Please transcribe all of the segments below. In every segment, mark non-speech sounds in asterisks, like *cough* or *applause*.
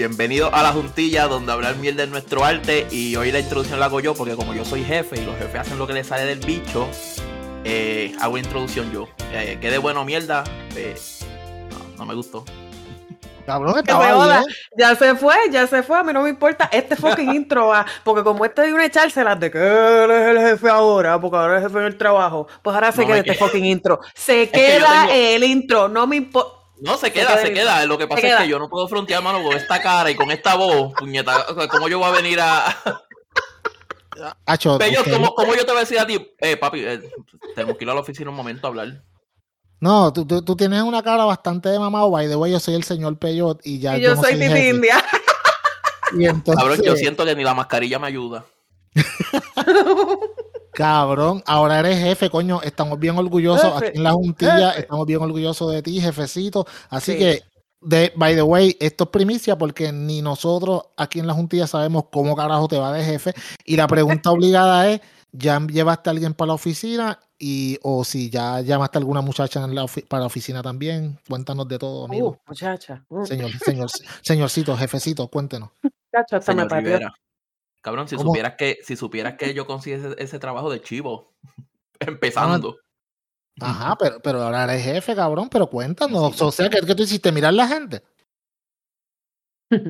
bienvenido a la juntilla donde hablar mierda de nuestro arte y hoy la introducción la hago yo porque como yo soy jefe y los jefes hacen lo que les sale del bicho, eh, hago introducción yo. Eh, quede bueno mierda, eh, no, no me gustó. Cabrón, estaba. Ya se fue, ya se fue, a mí no me importa. Este fucking *laughs* intro va, porque como este de una echárselas de que él es el jefe ahora, porque ahora es el jefe en el trabajo, pues ahora se No queda este fucking intro. Se queda tengo- el intro, no me importa. No, se Se queda, se queda. Lo que pasa es que yo no puedo frontear, mano, con esta cara y con esta voz, puñeta. O sea, ¿Cómo yo voy a venir a. Acho, usted- ¿cómo, cómo yo te voy a decir a ti? Eh, papi, eh, tenemos que ir a la oficina un momento a hablar. No, tú, tú, tú tienes una cara bastante de mamado. By the way, yo soy el señor Peyot y ya y yo no soy Titi. India. Y entonces, Cabrón, yo siento que ni la mascarilla me ayuda. *laughs* cabrón, ahora eres jefe, coño. Estamos bien orgullosos Jefe, aquí en la juntilla. jefe. Estamos bien orgullosos de ti, jefecito. Así Sí. que, de, by the way, esto es primicia porque ni nosotros aquí en la juntilla sabemos cómo carajo te va de jefe. Y la pregunta *laughs* obligada es: ¿ya llevaste a alguien para la oficina? Y, o si ya llamaste a alguna muchacha en la ofi- para la oficina también. Cuéntanos de todo, amigo. Uh, muchacha, uh, Señor, señor, señorcito, jefecito, cuéntenos. muchacha, hasta me. Cabrón, si ¿Cómo? supieras que, si supieras que yo conseguí ese, ese trabajo de chivo. *laughs* Empezando. Ajá, pero, pero ahora eres jefe, cabrón, pero cuéntanos. Sí. O sea, ¿qué, qué tú hiciste? ¿Mirar la gente?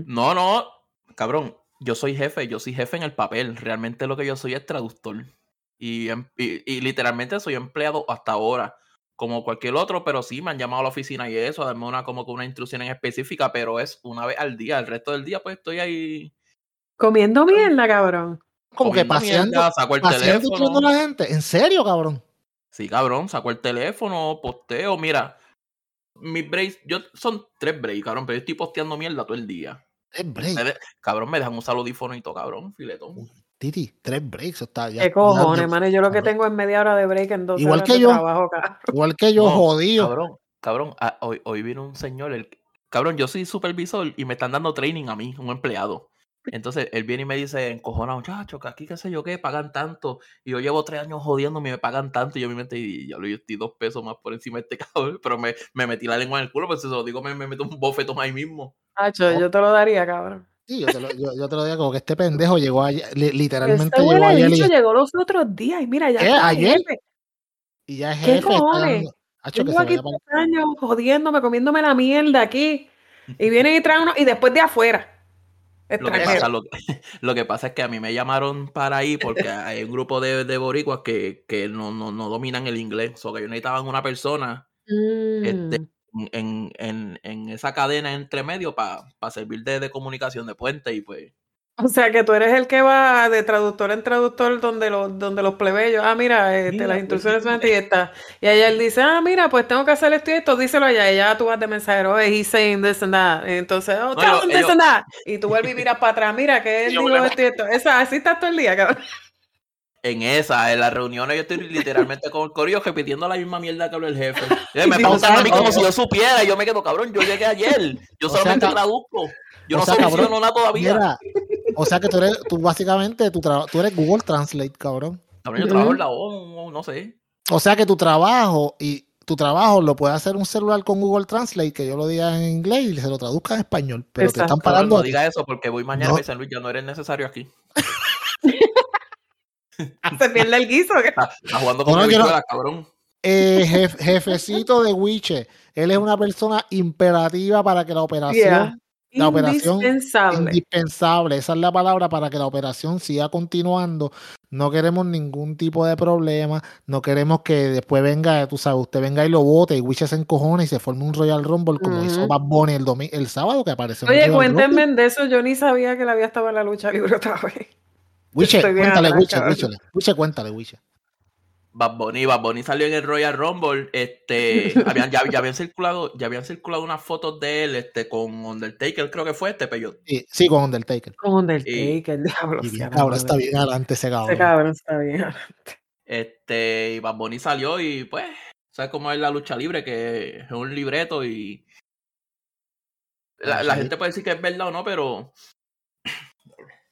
No, no, cabrón. Yo soy jefe, yo soy jefe en el papel. Realmente lo que yo soy es traductor. Y, em- y, y literalmente soy empleado hasta ahora. Como cualquier otro, pero sí me han llamado a la oficina y eso, a darme una como que una instrucción en específica, pero es una vez al día. El resto del día, pues estoy ahí Comiendo mierda, cabrón. Como que paseando, mierda, saco el paseando teléfono. a la gente. ¿En serio, cabrón? Sí, cabrón, saco el teléfono, posteo, mira. Mis breaks, yo son tres breaks, cabrón, pero yo estoy posteando mierda todo el día. Tres breaks. De- cabrón, me dejan usar audífono y todo, cabrón, filetón. Titi, tres breaks. Está, ya, ¿Qué cojones, ya- mano? Yo lo que cabrón. tengo es media hora de break en dos Igual horas que de yo. trabajo, cabrón. Igual que yo, No, jodido. Cabrón, cabrón, ah, hoy, hoy vino un señor, el, cabrón, yo soy supervisor y me están dando training a mí, un empleado. Entonces él viene y me dice, encojona, muchacho, que aquí qué sé yo qué, pagan tanto. Y yo llevo tres años jodiéndome y me pagan tanto. Y yo me metí, y ya lo yo estoy dos pesos más por encima de este *laughs* cabrón. Pero me, me metí la lengua en el culo, pues si se lo digo, me, me meto un bofetón ahí mismo. Hacho, yo te lo daría, cabrón. Sí, yo te, lo, yo, yo te lo digo como que este pendejo llegó ayer, li- literalmente Este llegó ayer bicho y, llegó los otros días y mira, ya ¿Qué? ¿Ayer? jefe. y ya es ¿Qué jefe. cojones? Hacho, que se aquí tres años jodiéndome, comiéndome la mierda aquí. Y vienen y traen uno, y después de afuera. Lo que, pasa, lo, que- *laughs* lo que pasa es que a mí me llamaron para ahí porque hay un grupo de, de boricuas que, que no, no, no dominan el inglés. O que ellos necesitaban una persona este, Mm. en, en, en esa cadena entre medio para servir de, de comunicación de puente y pues O sea que tú eres el que va de traductor en traductor donde los, donde los plebeyos, ah, mira, este, Mira, las pues, instrucciones son y estas. Y allá él dice, ah, mira, pues tengo que hacer esto y esto, díselo allá. Y ya tú vas de mensajero, hey, he's saying this and that. Y entonces, oh, No, tell ellos- him this ellos- and that. Y tú vuelves y miras para atrás, mira, que él dijo esto y esto. Esa, así estás todo el día, cabrón. en esa, en las reuniones yo estoy literalmente con el corillo repitiendo la misma mierda que habló el jefe. Y me *laughs* preguntan a mí no como si yo supiera, y yo me quedo cabrón, yo llegué ayer, yo O sea, solamente traduzco, yo no sea, cabrón, soluciono nada todavía. Mira, o sea que tú eres, tú básicamente, tú, tra- tú eres Google Translate, cabrón. Cabrón, yo trabajo en la ONU, no sé. O sea que tu trabajo y tu trabajo lo puede hacer un celular con Google Translate, que yo lo diga en inglés y se lo traduzca en español, pero te están pagando. no diga eso porque voy mañana No. dicen, Luis, ya no eres necesario aquí. *laughs* Se pierde el guiso. que- Está, está jugando con No, no, cabrón. Eh, jef- jefecito de Wiche, él es una persona imperativa para que la operación, Yeah. La operación Indispensable. esa es la palabra para que la operación siga continuando. No queremos ningún tipo de problema, no queremos que después venga, tú sabes, usted venga y lo vote y Wiche se encojone y se forme un Royal Rumble como hizo. Bad Bunny el, el sábado que apareció. Oye, cuéntenme de eso. Yo ni sabía que la había estado en la lucha libre otra vez. Wiche, cuéntale, Wiche, cuéntale, Wiche. Bad Bunny, Bad Bunny salió en el Royal Rumble, este, *laughs* habían, ya, ya habían circulado, ya habían circulado unas fotos de él, este, con Undertaker, creo que fue este, pero Sí, sí, con Undertaker. Con Undertaker, el diablo. Y la cabrón, está bien adelante ese Ese cabrón. cabrón está bien. este, y Bad Bunny salió y pues, ¿sabes cómo es la lucha libre? Que es un libreto y la, gente puede decir que es verdad o no, pero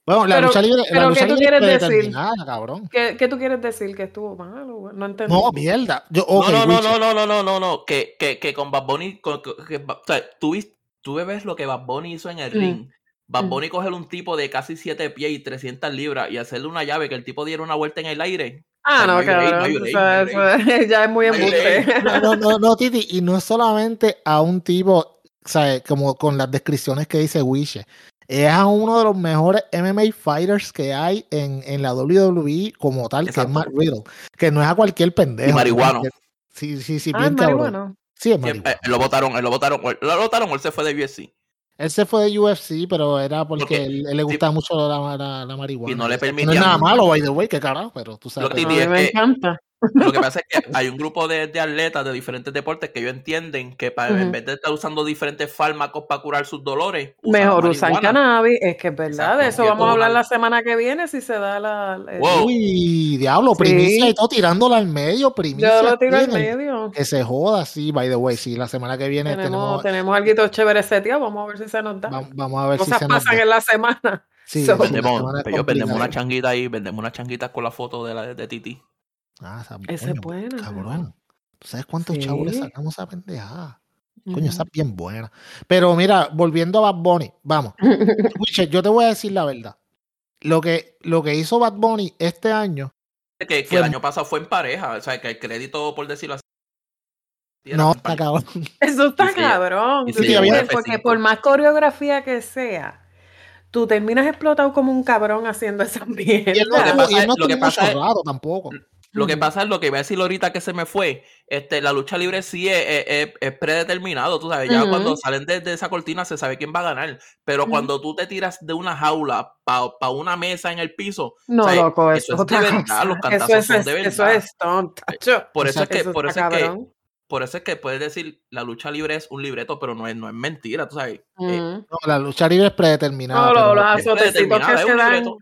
Bueno, la Pero- lucha libre, la pero lucha ¿qué tú libre quieres decir? cabrón. ¿Qué, qué tú quieres decir? ¿Que estuvo malo? No entendí. No, mierda. Yo, no, no, no, no, no, no, no, no, no, que, que, que con Bad Bunny, con- que- que- o sea, tú, tú ves lo que Bad Bunny hizo en el Mm. ring, Bad. Bunny coger un tipo de casi 7 pies y 300 libras y hacerle una llave que el tipo diera una vuelta en el aire. Ah, no, no hay break, no cabrón. hay o break, sea, no hay eso es- *laughs* ya es muy embuste. no, no, no, Titi, y no es solamente a un tipo, ¿sabes? Como con las descripciones que dice Wiche. Es a uno de los mejores MMA fighters que hay en, en la WWE como tal, que es Matt Riddle. Que no es a cualquier pendejo. Y marihuano. Sí, sí, sí, Ah, bien cabrón. Sí, es marihuano. eh, lo votaron, él lo votaron, él lo votaron o él se fue de UFC. Él se fue de UFC, pero era porque Porque- él, él le gustaba mucho la, la, la marihuana. Y no le Que No es permitían- nada malo, by the way, que carajo, pero tú sabes. Lo que- es me encanta. Lo que pasa es que *laughs* hay un grupo de, de atletas de diferentes deportes que ellos entienden que para, en vez de estar usando diferentes fármacos para curar sus dolores, usan Mejor usan cannabis, es que es verdad. Exacto, De eso vamos a hablar la semana que viene si se da la. Wow. Uy, diablo, Sí. primicia y todo tirándola al medio, primicia. Yo lo tiro al medio. Que se joda, sí, by the way, sí, la semana que viene Tenemos, tenemos, tenemos algo chévere seteado, vamos a ver si se nos da. va- vamos a ver si Cosas se nos pasan da. en la semana. Sí, So- sí, Vendemos, pero ellos vendemos una changuita ahí, vendemos una changuita con la foto de, la, de Titi. Ah, esa- Esa es coño, buena. Cabrón. ¿Tú sabes cuántos chavos le Sí. sacamos a pendejada? Coño, esa es bien buena. Pero mira, volviendo a Bad Bunny, vamos. *laughs* Yo te voy a decir la verdad. Lo que, lo que hizo Bad Bunny este año, Que, que Fue- el año pasado fue en pareja, o sea, que el crédito, por decirlo así. no, está cabrón. *laughs* Eso está Y cabrón. Porque F5. por más coreografía que sea, tú terminas explotado como un cabrón haciendo esa Y él no, Lo que mierda. pasa y él es- no lo que pasa es- rato tampoco. Lo que pasa es lo que iba a decir ahorita que se me fue. Este, la lucha libre sí es, es- es- predeterminado, tú sabes. Ya cuando salen de, de esa cortina se sabe quién va a ganar. Pero cuando tú te tiras de una jaula para una mesa en el piso, No, loco, eso eso, es de *laughs* verdad, cosa. los Eso cantazos es, son de eso es stunt, tacho. Por eso es que, Eso por eso es que, por eso es que puedes decir la lucha libre es un libreto, pero no es, no es mentira, tú sabes. Eh. No, la lucha libre es predeterminada. No, los azotecitos que se dan. Eh,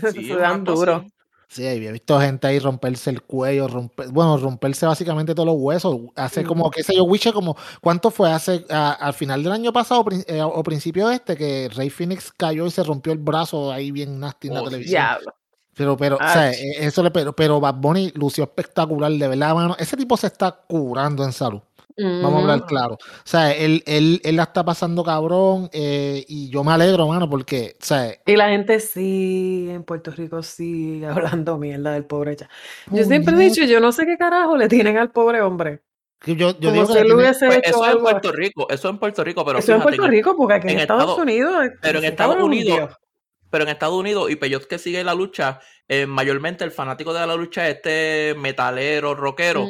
*laughs* sí, se dan duro. Sí, he visto gente ahí romperse el cuello, romper, bueno, romperse básicamente todos los huesos. Hace como, qué sé yo, Wiche, como, ¿cuánto fue? Hace, a- al final del año pasado eh, o principio de este, que Rey Phoenix cayó y se rompió el brazo ahí bien nasty en la Oh, televisión. Diablo. Pero, pero, o sea, eh, eso le, pero, pero Bad Bunny lució espectacular, de verdad, mano. Ese tipo se está curando en salud. Vamos a hablar claro. O sea, él, él, él la está pasando cabrón eh, y yo me alegro, mano, porque, o sea, Y la gente sí, en Puerto Rico sí, *laughs* hablando mierda del pobre cha. Yo siempre he dicho, yo no sé qué carajo le tienen al pobre hombre. yo, yo Como digo que si tiene- Pues eso en algo. Puerto Rico, eso en Puerto Rico, pero Eso en fíjate, Puerto Rico, porque aquí en, en Estados Estados- Unidos. pero en Estados es Unidos, pero en Estados Unidos, y Peyot que sigue la lucha, eh, mayormente el fanático de la lucha es este metalero, rockero,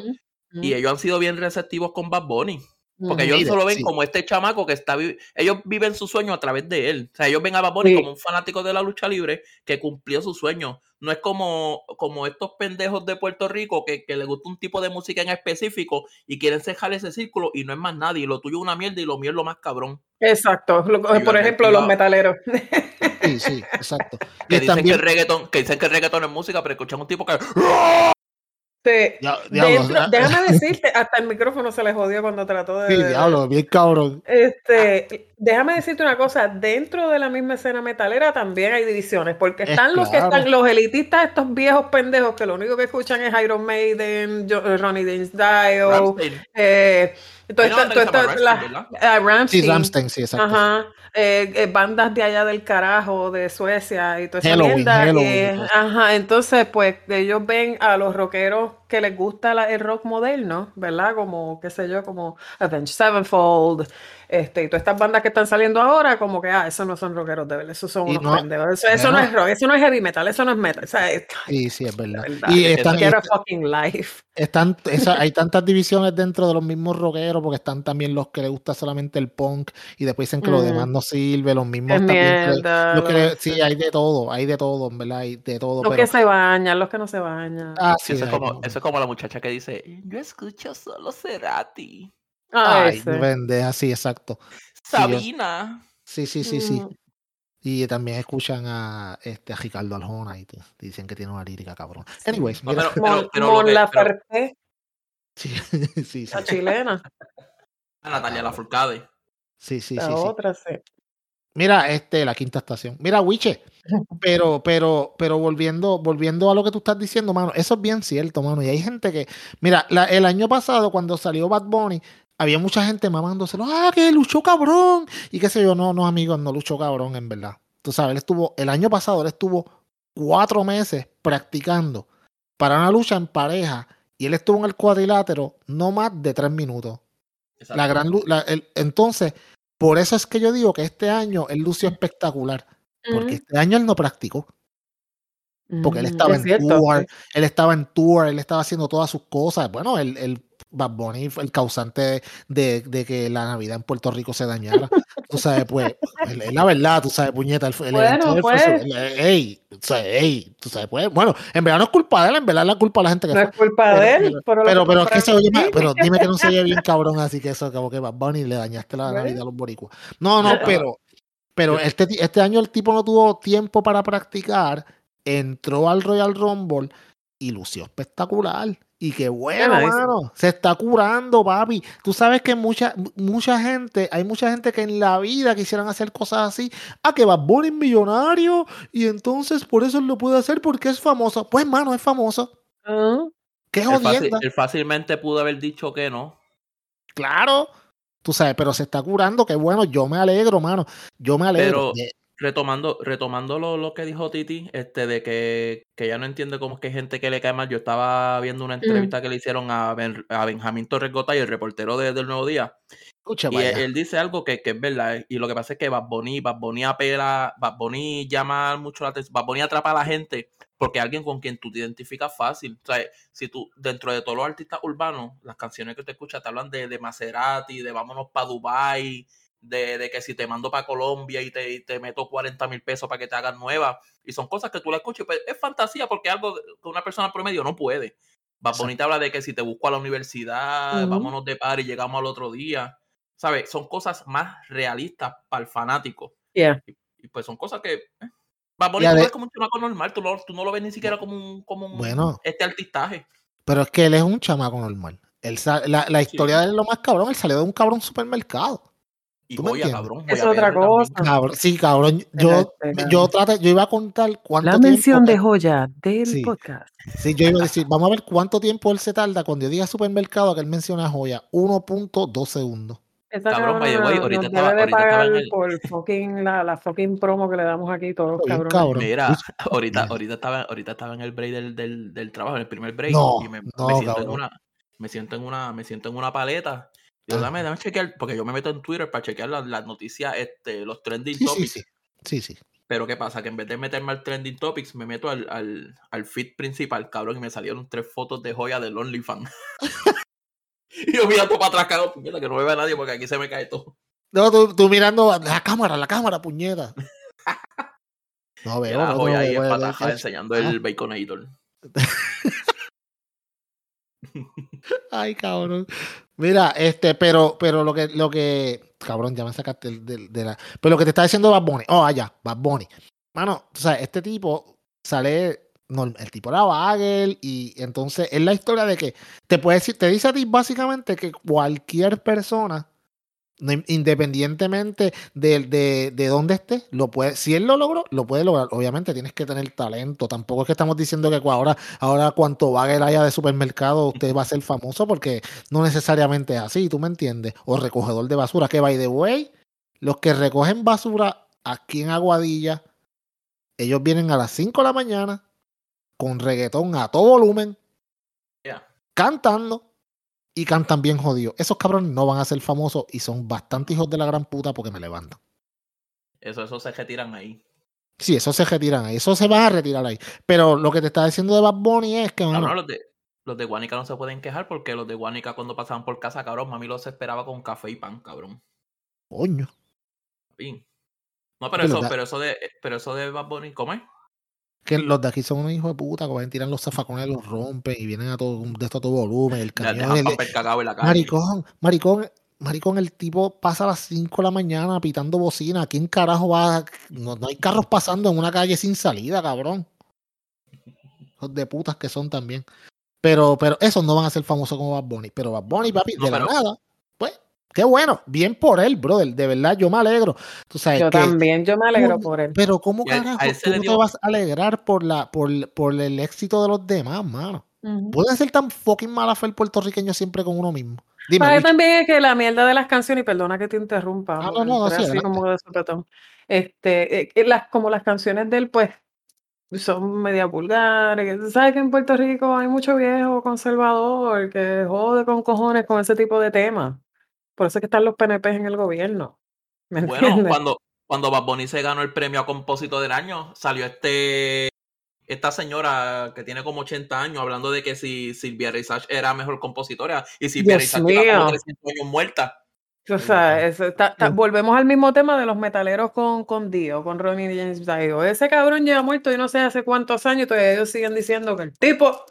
Y ellos han sido bien receptivos con Bad Bunny. Porque ellos Sí, solo ven sí. como este chamaco que está ellos viven su sueño a través de él. O sea, ellos ven a Bad Bunny Sí. como un fanático de la lucha libre que cumplió su sueño. No es como, como estos pendejos de Puerto Rico que, que les gusta un tipo de música en específico y quieren cejar ese círculo y no es más nadie. Lo tuyo es una mierda y lo mío es lo más cabrón. Exacto. lo- por ejemplo, los metaleros. Sí, sí, exacto. Que Y dicen también, que el reggaetón, que dicen que el reggaetón es música, pero escuchan un tipo que Sí. Ya- diablo, Dentro- *laughs* déjame decirte, hasta el micrófono se le jodió cuando trató de. sí, de- diablo, bien cabrón. Este, déjame decirte una cosa, dentro de la misma escena metalera también hay divisiones, porque Es están los que están, los elitistas, estos viejos pendejos que lo único que escuchan es Iron Maiden, eh, Ronnie James Dio, eh, ¿verdad? ah, Sí, Ramstein, sí, exacto. Ajá. Eh, eh, bandas de allá del carajo, de Suecia y toda esa Halloween, mierda. Halloween eh, y todo. ajá, entonces, pues, ellos ven a los rockeros que les gusta la- el rock moderno, ¿verdad? Como, qué sé yo, como Avenged Sevenfold, este, y todas estas bandas que están saliendo ahora, como que, ah, esos no son rockeros de verdad, esos son Y unos no- pendejos. Eso, eso no es rock, eso no es heavy metal, eso no es metal. O sea, es- Sí, sí, es verdad. verdad, Y es- están, get a est- fucking life. están *laughs* esa- hay tantas divisiones dentro de los mismos rockeros, porque están también los que les gusta solamente el punk y después dicen que lo Mm. demás no sirve, los mismos Es también. que- mierda. los que lo- le- sí, hay de todo, hay de todo, en verdad, hay de todo. Los pero, que se bañan, los que no se bañan. ah, sí, eso, es como, eso es como la muchacha que dice, yo escucho solo Cerati. Ah, Ay, ese. pendeja, sí, exacto. Sabina. Sí, sí, sí, sí. Mm. Y también escuchan a este a Ricardo Aljona y te- dicen que tiene una lírica cabrón. Anyways, No, mira, pero- Mon, pero Mon Laferte, sí, sí, *laughs* sí, la chilena, A Natalia Lafourcade. sí, sí, la sí, sí. otra, sí. Mira, este, la quinta estación. Mira, Wiche, *laughs* pero, pero, pero volviendo, volviendo a lo que tú estás diciendo, mano, eso es bien cierto, mano. Y hay gente que, mira, la- el año pasado, cuando salió Bad Bunny, había mucha gente mamándoselo, ah, que luchó cabrón. Y qué sé yo, no, no, amigos, no luchó cabrón, en verdad. Tú sabes, él estuvo, el año pasado, él estuvo cuatro meses practicando para una lucha en pareja y él estuvo en el cuadrilátero no más de tres minutos. La gran, entonces, por eso es que yo digo que este año él lució espectacular, porque este año él no practicó. Porque él estaba en tour, él estaba en tour, él estaba haciendo todas sus cosas. Bueno, él, él Bad Bunny fue el causante de, de, que la Navidad en Puerto Rico se dañara. tú sabes, pues, es la verdad, tú sabes, puñeta. El, el bueno, pues. ey, ey, tú sabes, pues, bueno, en verdad no es culpa de él, en verdad es la culpa de la gente que No es culpa de él, pero, pero, pero, es que se oye pero dime que no se oye bien *laughs* cabrón, así que eso, como que Bad Bunny le dañaste la Navidad a los boricuas. No, no, pero, pero este, este año el tipo no tuvo tiempo para practicar, entró al Royal Rumble y lució espectacular. Y qué bueno, mano. Se está curando, papi. Tú sabes que mucha, mucha gente, hay mucha gente que en la vida quisieran hacer cosas así. Ah, que va Bunny es millonario y entonces por eso lo puede hacer porque es famoso. Pues, mano, es famoso. Ah. Qué jodienda. Él, fácilmente pudo haber dicho que no. Claro. Tú sabes, pero se está curando. Qué bueno. Yo me alegro, mano. Yo me alegro retomando, retomando lo, que dijo Titi, este, de que, que ya no entiende cómo es que hay gente que le cae mal. Yo estaba viendo una mm. entrevista que le hicieron a, a Benjamín Torres y el reportero de, del Nuevo Día. y él, dice algo que, que, es verdad. Eh, y lo que pasa es que Bad Bunny, Bad Bunny apela, Bad Bunny llama mucho la atención, Bad Bunny atrapa a la gente porque alguien con quien tú te identificas fácil. O sea, si tú, dentro de todos los artistas urbanos, las canciones que te escuchas te hablan de, de Maserati, de vámonos para Dubai de, que si te mando para Colombia y te, te meto 40 mil pesos para que te hagan nueva. Y son cosas que tú la escuchas, pues es fantasía porque algo que una persona promedio no puede. Va bonita habla de que si te busco a la universidad, vámonos de par y llegamos al otro día. ¿Sabes? Son cosas más realistas para el fanático. Y, pues son cosas que. Eh, va bonita es como un chamaco normal, tú, no lo ves ni siquiera como un, como bueno, este artistaje. Pero es que él es un chamaco normal. la, la, historia de él es lo más cabrón. Él salió de un cabrón supermercado. Y cabrón. Es otra cosa. sí, cabrón. Yo, yo, yo iba a contar cuánto La mención de joya del podcast. Sí, yo iba a decir, vamos a ver cuánto tiempo él se tarda cuando yo diga supermercado que él menciona joya. 1.2 segundos. cabrón, vaya, güey, ahorita estaba, ahorita estaba en el... por fucking, la, la, fucking promo que le damos aquí todos los cabrones. Cabrón. Mira, ahorita, ahorita, estaba, ahorita estaba en el break del, del, del trabajo, en el primer break, y me, no, me, siento en una, me siento en una, me siento en una paleta yo dame, dame chequear, porque yo me meto en Twitter para chequear las, noticias, este, los trending topics. Sí, sí, sí. Pero ¿qué pasa? Que en vez de meterme al trending topics, me meto al, al, al feed principal, cabrón, y me salieron tres fotos de joya del OnlyFans. *laughs* y yo mirando para atrás, cabrón, puñeta, que no me vea nadie porque aquí se me cae todo. No, tú, tú mirando la cámara, la cámara, puñeta. *laughs* No veo. La joya ahí en enseñando el Baconator. *laughs* Ay, cabrón. Mira, este, pero, pero lo que, lo que, cabrón, ya me sacaste de, la, pero lo que te está diciendo Bad Bunny, oh, allá, Bad Bunny. Mano, o sea, este tipo sale, no, el tipo era Bagel y entonces es la historia de que te puede decir, te dice a ti básicamente que cualquier persona independientemente de, de, de, dónde esté, lo puede, si él lo logró, lo puede lograr. Obviamente tienes que tener talento. Tampoco es que estamos diciendo que ahora, ahora cuanto Bagel haya de supermercado, usted va a ser famoso, porque no necesariamente es así, ¿tú me entiendes? O recogedor de basura, que by the way, los que recogen basura aquí en Aguadilla, ellos vienen a las 5 de la mañana con reggaetón a todo volumen, cantando y cantan bien jodido. Esos cabrones no van a ser famosos y son bastante hijos de la gran puta porque me levantan. Eso, eso se retiran ahí. Sí, eso se retiran ahí. Eso se va a retirar ahí. Pero lo que te está diciendo de Bad Bunny es que. no, los de, los de Guanica no se pueden quejar porque los de Guanica cuando pasaban por casa, cabrón, mami los esperaba con café y pan, cabrón. Coño. No, pero, eso, pero eso de, pero eso de Bad Bunny, ¿cómo es? Que los de aquí son unos hijos de puta que van tiran los zafacones, los rompen y vienen a todo de esto a todo volumen. El camión. El, maricón, maricón, maricón, el tipo pasa a las 5 de la mañana pitando bocina. ¿Quién carajo va? No, no hay carros pasando en una calle sin salida, cabrón. Los de putas que son también. Pero, pero esos no van a ser famosos como Bad Bunny. Pero Bad Bunny, papi, de la nada, Qué bueno, bien por él, brother. De verdad, yo me alegro. Tú sabes yo también, yo me alegro por él. Pero ¿cómo carajo tú no te vas a alegrar por, la, por, por el éxito de los demás, mano? Ujú. Pueden ser tan fucking mala fe el puertorriqueño siempre con uno mismo. Dime, Para mí también es que la mierda de las canciones, y perdona que te interrumpa, Ah, no, no, no, sí, así como de sopetón. Este, eh, que las, como las canciones de él, pues, son media vulgares. ¿Sabes que en Puerto Rico hay mucho viejo conservador que jode con cojones con ese tipo de temas? Por eso es que están los PNP en el gobierno. *laughs* ¿Me Bueno, entiendes? cuando, cuando Bad Bunny se ganó el premio a compositor del año, salió este esta señora que tiene como 80 años hablando de que si Silvia Reisach era mejor compositora y Silvia Reisach lleva como mío. 300 años muerta. O sea, eso está- volvemos al mismo tema de los metaleros con, con Dio, con Ronnie James Dio. Ese cabrón lleva muerto y no sé hace cuántos años todavía ellos siguen diciendo que el tipo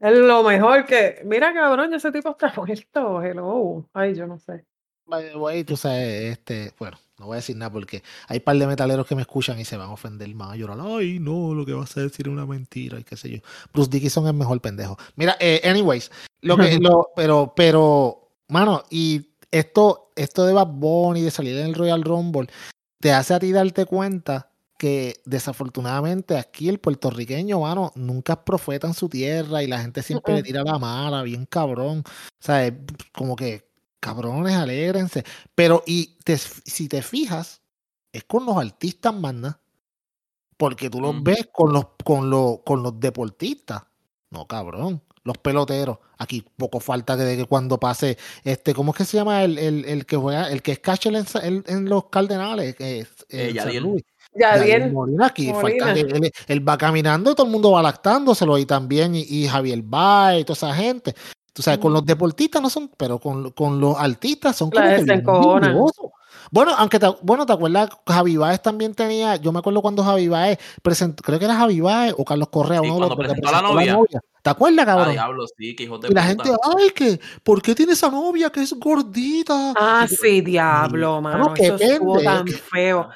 es lo mejor que. Mira, cabrón, ese tipo está *laughs* muerto. Hello. Ay, yo no sé. By the way, tú sabes, este, bueno, no voy a decir nada porque hay un par de metaleros que me escuchan y se van a ofender más, a llorar, ay, no, lo que vas a decir es una mentira y qué sé yo. Bruce Dickinson es mejor pendejo. Mira, eh, anyways, lo que, lo, *laughs* pero, pero, mano, y esto, esto de Bad Bunny, de salir en el Royal Rumble, te hace a ti darte cuenta que desafortunadamente aquí el puertorriqueño, mano, nunca es profeta en su tierra y la gente siempre le tira la mala, bien cabrón. O sea, es como que, cabrones, alégrense. Pero, y te- si te fijas, es con los artistas, manda. Porque tú los Ujú. ves con los, con, los, con los deportistas. No, cabrón. Los peloteros. Aquí poco falta que de que cuando pase, este, ¿cómo es que se llama el, el, el que juega, el que es catcher en, en- los Cardenales? Es, Eh, San Yadiel. Luis. Ya Yadiel bien. Molina, aquí falta Molina. él, él va caminando y todo el mundo va lactándoselo y también y, y Javier Baez y toda esa gente. Tú sabes, con los deportistas no son, pero con, con los artistas son como que. Bueno, aunque te, bueno, ¿te acuerdas? Javi Baez también tenía, yo me acuerdo cuando Javi Baez presentó, creo que era Javi Baez o Carlos Correa, Sí, uno de los cuando dos que presentó a la novia. ¿Te acuerdas, Ah, cabrón? diablo, sí, que hijos de y la puta. gente, ay, que, ¿por qué tiene esa novia que es gordita? Ah, Y sí, diablo, mano, Eso estuvo tan feo.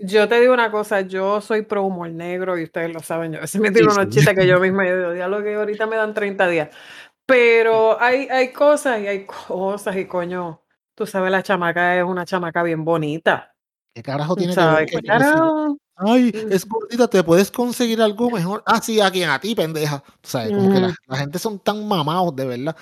Yo te digo una cosa, yo soy pro humor negro y ustedes lo saben. Yo a veces me tiro Sí, unos sí. que yo *laughs* misma digo, lo que ahorita me dan 30 días. Pero hay, hay cosas y hay cosas y coño, tú sabes, la chamaca es una chamaca bien bonita. ¿Qué carajo tiene que ver sabes, que, ¿qué que si- carajo? Ay, Mm. es gordita, te puedes conseguir algo mejor. Ah, sí, a quien a ti, pendeja. Sabes, como que la, Ujú. la gente son tan mamados, de verdad.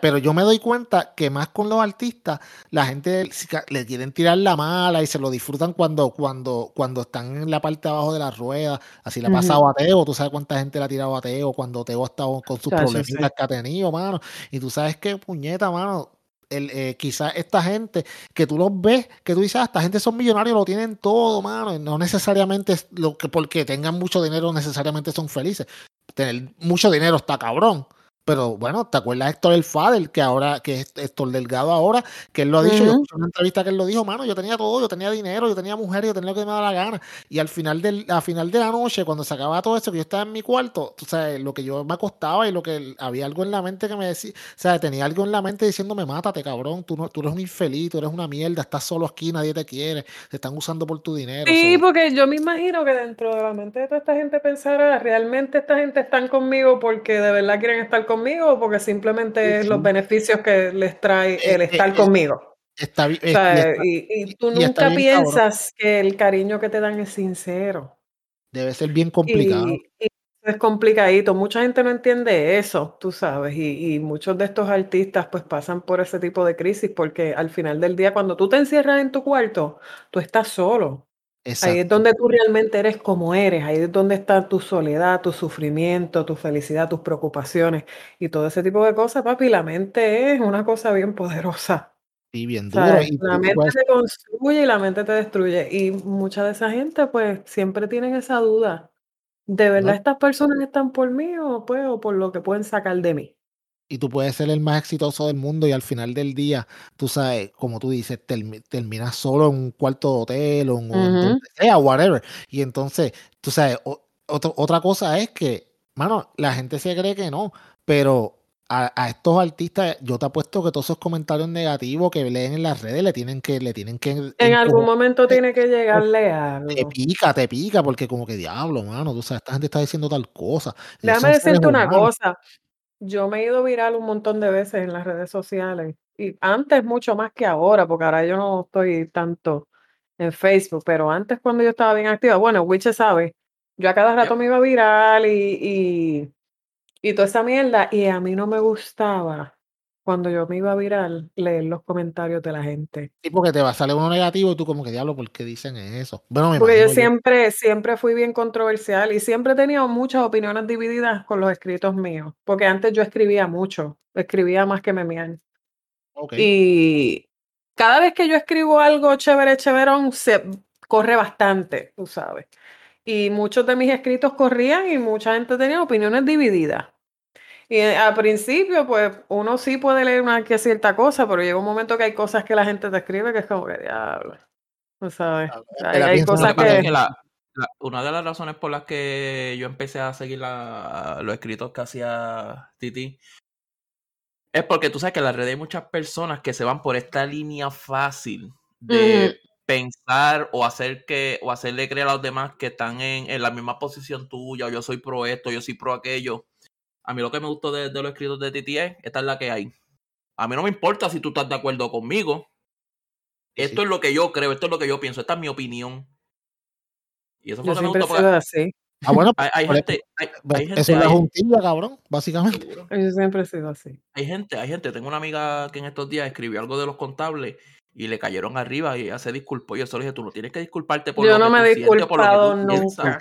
Pero yo me doy cuenta que más con los artistas, la gente le quieren tirar la mala y se lo disfrutan cuando, cuando, cuando están en la parte de abajo de la rueda. Así le ha pasado Ujú. a Teo. Tú sabes cuánta gente le ha tirado a Teo cuando Teo ha estado con sus sí. problemitas que ha tenido, mano. Y tú sabes qué, puñeta, mano. El, eh, quizás esta gente que tú los ves, que tú dices, ah, esta gente son millonarios, lo tienen todo, mano. No necesariamente es lo que porque tengan mucho dinero, necesariamente son felices. Tener mucho dinero está cabrón. Pero bueno, ¿te acuerdas Héctor El Fader, que ahora, que es Héctor Delgado ahora, que él lo ha dicho, yo escuché una entrevista que él lo dijo, mano, yo tenía todo, yo tenía dinero, yo tenía mujer, yo tenía lo que me daba la gana. Y al final del, al final de la noche, cuando se acababa todo eso, que yo estaba en mi cuarto, tú sabes, lo que yo me acostaba y lo que había algo en la mente que me decía, o sea, tenía algo en la mente diciéndome, mátate, cabrón, tú, no, tú eres un infeliz, tú eres una mierda, estás solo aquí, nadie te quiere, te están usando por tu dinero. Sí, so- porque yo me imagino que dentro de la mente de toda esta gente pensará, ¿realmente esta gente están conmigo porque de verdad quieren estar conmigo o porque simplemente es los beneficios que les trae Eh, el eh, estar eh, conmigo? Está, bi- O eh, y sea, está- y, y y- tú nunca bien cabrón. piensas que el cariño que te dan es sincero. debe ser bien complicado. Y, y es complicadito. Mucha gente no entiende eso, tú sabes. Y, y muchos de estos artistas pues pasan por ese tipo de crisis porque al final del día, cuando tú te encierras en tu cuarto, tú estás solo. Ahí es donde tú realmente eres como eres, ahí es donde está tu soledad, tu sufrimiento, tu felicidad, tus preocupaciones y todo ese tipo de cosas, papi. La mente es una cosa bien poderosa. Y bien duro. ¿sabes? Y La mente puedes- te construye y la mente te destruye. Y mucha de esa gente, pues, siempre tienen esa duda. ¿De verdad ¿no? estas personas están por mí o, pues, o por lo que pueden sacar de mí? Y tú puedes ser el más exitoso del mundo y al final del día, tú sabes, como tú dices, termi- terminas solo en un cuarto de hotel o en, donde sea, whatever. Y entonces, tú sabes, otro- otra cosa es que, mano, la gente se cree que no, pero a, a estos artistas, yo te apuesto que todos esos comentarios negativos que leen en las redes le tienen que, le tienen que En algún momento tiene que llegarle te algo. pica, te pica, porque como que diablo, mano, tú sabes, esta gente está diciendo tal cosa. Déjame decirte una cosa. Yo me he ido viral un montón de veces en las redes sociales. Y antes mucho más que ahora, porque ahora yo no estoy tanto en Facebook, pero antes cuando yo estaba bien activa, bueno, Wiche sabe, yo a cada rato me iba viral y, y, y toda esa mierda, y a mí no me gustaba cuando yo me iba a viral leer los comentarios de la gente. Sí, porque te va a salir uno negativo y tú como que diablo, ¿por qué dicen eso? Bueno, me Porque yo siempre, siempre fui bien controversial y siempre he tenido muchas opiniones divididas con los escritos míos, porque antes yo escribía mucho, escribía más que memear. Ok. Y cada vez que yo escribo algo chévere, chéverón, se corre bastante, tú sabes. Y muchos de mis escritos corrían y mucha gente tenía opiniones divididas. Y eh, al principio, pues uno sí puede leer una que cierta cosa, pero llega un momento que hay cosas que la gente te escribe que es como que diablo. Tú sabes. Hay, la cosas que la- la- una de las razones por las que yo empecé a seguir la- los escritos que hacía Titi es porque tú sabes que en las redes hay muchas personas que se van por esta línea fácil de pensar o hacer que o hacerle creer a los demás que están en, en la misma posición tuya o yo soy pro esto, yo soy pro aquello. A mí lo que me gustó de, de los escritos de Titi es esta es la que hay. A mí no me importa si tú estás de acuerdo conmigo. Esto sí. es lo que yo creo, esto es lo que yo pienso, esta es mi opinión. Y eso fue Yo lo que me gustó sido porque así. Ah, bueno, *laughs* hay, gente, eso, hay, gente, eso es la hay, juntilla, cabrón, básicamente. Yo siempre he sido así. hay gente, hay gente. Tengo una amiga que en estos días escribió algo de los contables y le cayeron arriba y ella se disculpó. Y yo solo dije, tú no tienes que disculparte por Yo lo no que me tú he sientes, por lo que disculpado tú piensas.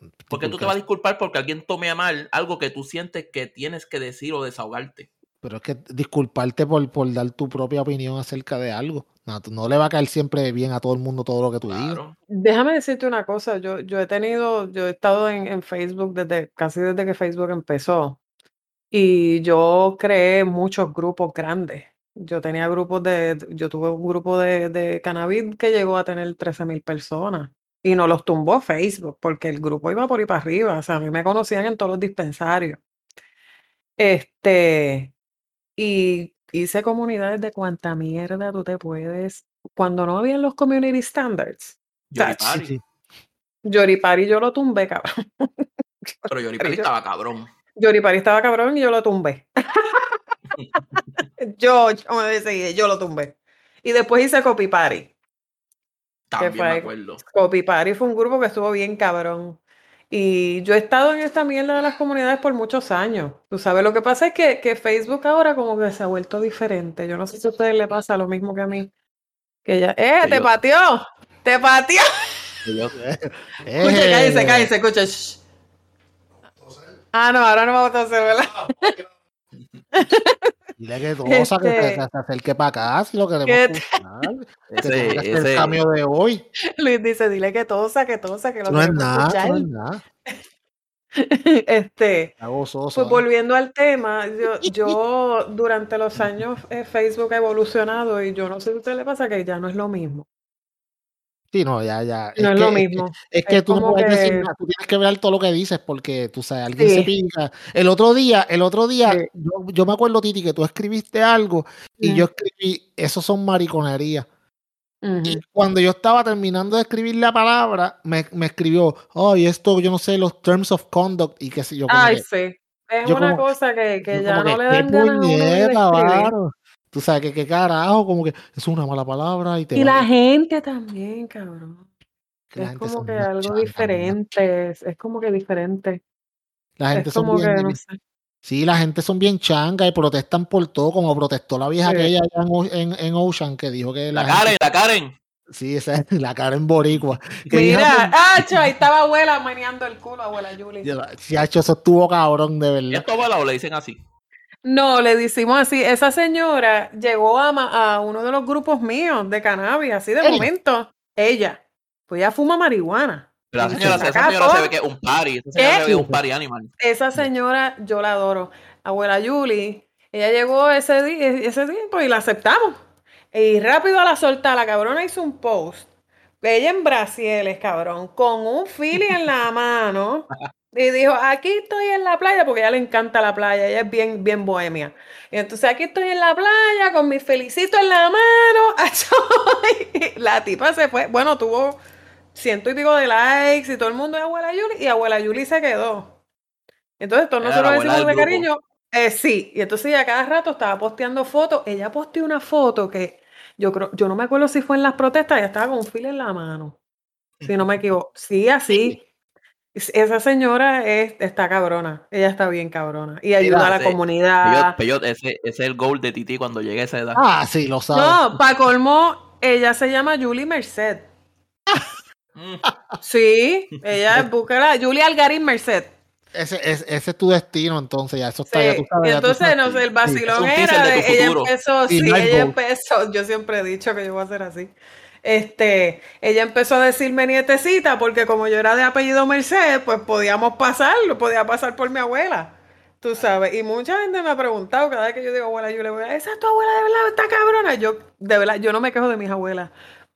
Nunca. ¿Por qué tú te vas a disculpar porque alguien tome a mal algo que tú sientes que tienes que decir o desahogarte? Pero es que disculparte por, por dar tu propia opinión acerca de algo. No, no le va a caer siempre bien a todo el mundo todo lo que tú digas. Claro. Déjame decirte una cosa, yo, yo he tenido, yo he estado en, en Facebook desde, casi desde que Facebook empezó y yo creé muchos grupos grandes. Yo tenía grupos de, yo tuve un grupo de, de cannabis que llegó a tener 13 mil personas y no los tumbó Facebook porque el grupo iba por ahí para arriba, o sea, a mí me conocían en todos los dispensarios. Este, y hice comunidades de cuanta mierda tú te puedes, cuando no habían los community standards. Yori Tach. Sí, Pari. sí. Yoripari yo lo tumbé, cabrón. Pero Yori Pero Pari yo- estaba cabrón. Yoripari estaba cabrón y yo lo tumbé. *laughs* yo, yo me decidí, yo lo tumbé. Y después hice Copy Party. También fue me acuerdo. Copy Party fue un grupo que estuvo bien cabrón. Y yo he estado en esta mierda de las comunidades por muchos años. Tú sabes, lo que pasa es que, que Facebook ahora como que se ha vuelto diferente. Yo no sé si a ustedes le pasa lo mismo que a mí. Que ya, ¡eh, Que te yo- pateó! ¡Te pateó! Yo- *laughs* Escucha, Eh, cállense, cállense, escucha. shh. Ah, no, ahora no vamos a hacer, ¿verdad? *laughs* Dile que que, se- Este- que se acerque para acá si lo queremos ¿Qué- escuchar. Que Ese, que *laughs* ese- el cambio de hoy. Luis dice, dile que tosa, que tosa, que lo no es nada, no es nada. *laughs* Este, Está gozoso. pues ¿eh? volviendo al tema, yo, yo *laughs* durante los años eh, Facebook ha evolucionado y yo no sé si a usted le pasa que ya no es lo mismo. Sí, no, ya, ya. No es, que, lo es que- mismo. Es que Es tú no puedes decir nada, tú tienes que ver todo lo que dices porque tú sabes, alguien se pica. El otro día, el otro día, Sí. yo, yo me acuerdo, Titi, que tú escribiste algo y yo escribí, eso son mariconerías. Ujú. Y cuando yo estaba terminando de escribir la palabra, me, me escribió, ay, esto, yo no sé, los terms of conduct y qué sé yo. Ay, que- sí. Es yo una como- cosa que, que ya no le dan ganas a uno ni de puñeta, escribir. varo. Tú sabes que qué carajo, como que es una mala palabra y te Y la gente también, cabrón. que Es como que algo diferente. Es, es como que diferente. La gente Es son como bien, que, no sé. Sí, la gente son bien changa y protestan por todo, como protestó la vieja Sí. aquella allá en, en, en Ocean, que dijo que la, La gente- Karen, la Karen. sí, esa es *laughs* la cara en boricua. Que Mira, ah, cho, ahí estaba abuela meneando el culo, abuela Julie. que- Chacho, eso estuvo cabrón, de verdad. ¿Esto abuela o le dicen así? No, le decimos así. Esa señora llegó a, uno de los grupos míos de cannabis, así de momento. Ella. Pues ella fuma marihuana. La señora, se esa señora se ve que es un party. Esa señora ¿Qué? se ve que es un party animal. Esa señora, yo la adoro. Abuela Julie, ella llegó ese día, ese tiempo y la aceptamos. Y rápido a la soltar, la cabrona hizo un post. Ella en Brasieles, cabrón, con un fili en la *laughs* mano. Y dijo, aquí estoy en la playa, porque a ella le encanta la playa, ella es bien, bien bohemia. Y entonces aquí estoy en la playa con mi felicito en la mano. *laughs* Y la tipa se fue, bueno, tuvo ciento y pico de likes y todo el mundo de abuela Yuli, y abuela Yuli se quedó. Entonces todos nosotros decimos de cariño, eh, sí. Y entonces ella cada rato estaba posteando fotos. Ella posteó una foto que yo creo, yo no me acuerdo si fue en las protestas, ella estaba con un fil en la mano. Si no me equivoco. Sí, así. Es- Esa señora es, está cabrona. Ella está bien cabrona. Y ayuda a la comunidad. Peyot, Peyot, ese, ese es el goal de Titi cuando llegue a esa edad. Ah, sí, lo sabes. No, para colmo, ella se llama Julie Merced. Mm. Sí, ella *laughs* es búsquela, Julie Algarín Merced. Ese, ese, ese es tu destino, entonces, ya eso Sí, está, ya tú sabes. y ya tú entonces, no sé, el vacilón era de de, ella empezó, Y sí, ella empezó, yo siempre he dicho que yo voy a ser así. Este, ella empezó a decirme nietecita porque como yo era de apellido Merced, pues podíamos pasarlo, podía pasar por mi abuela. Tú sabes, y mucha gente me ha preguntado cada vez que yo digo abuela, yo le voy a esa es tu abuela de verdad, está cabrona. Yo, de verdad, yo no me quejo de mis abuelas,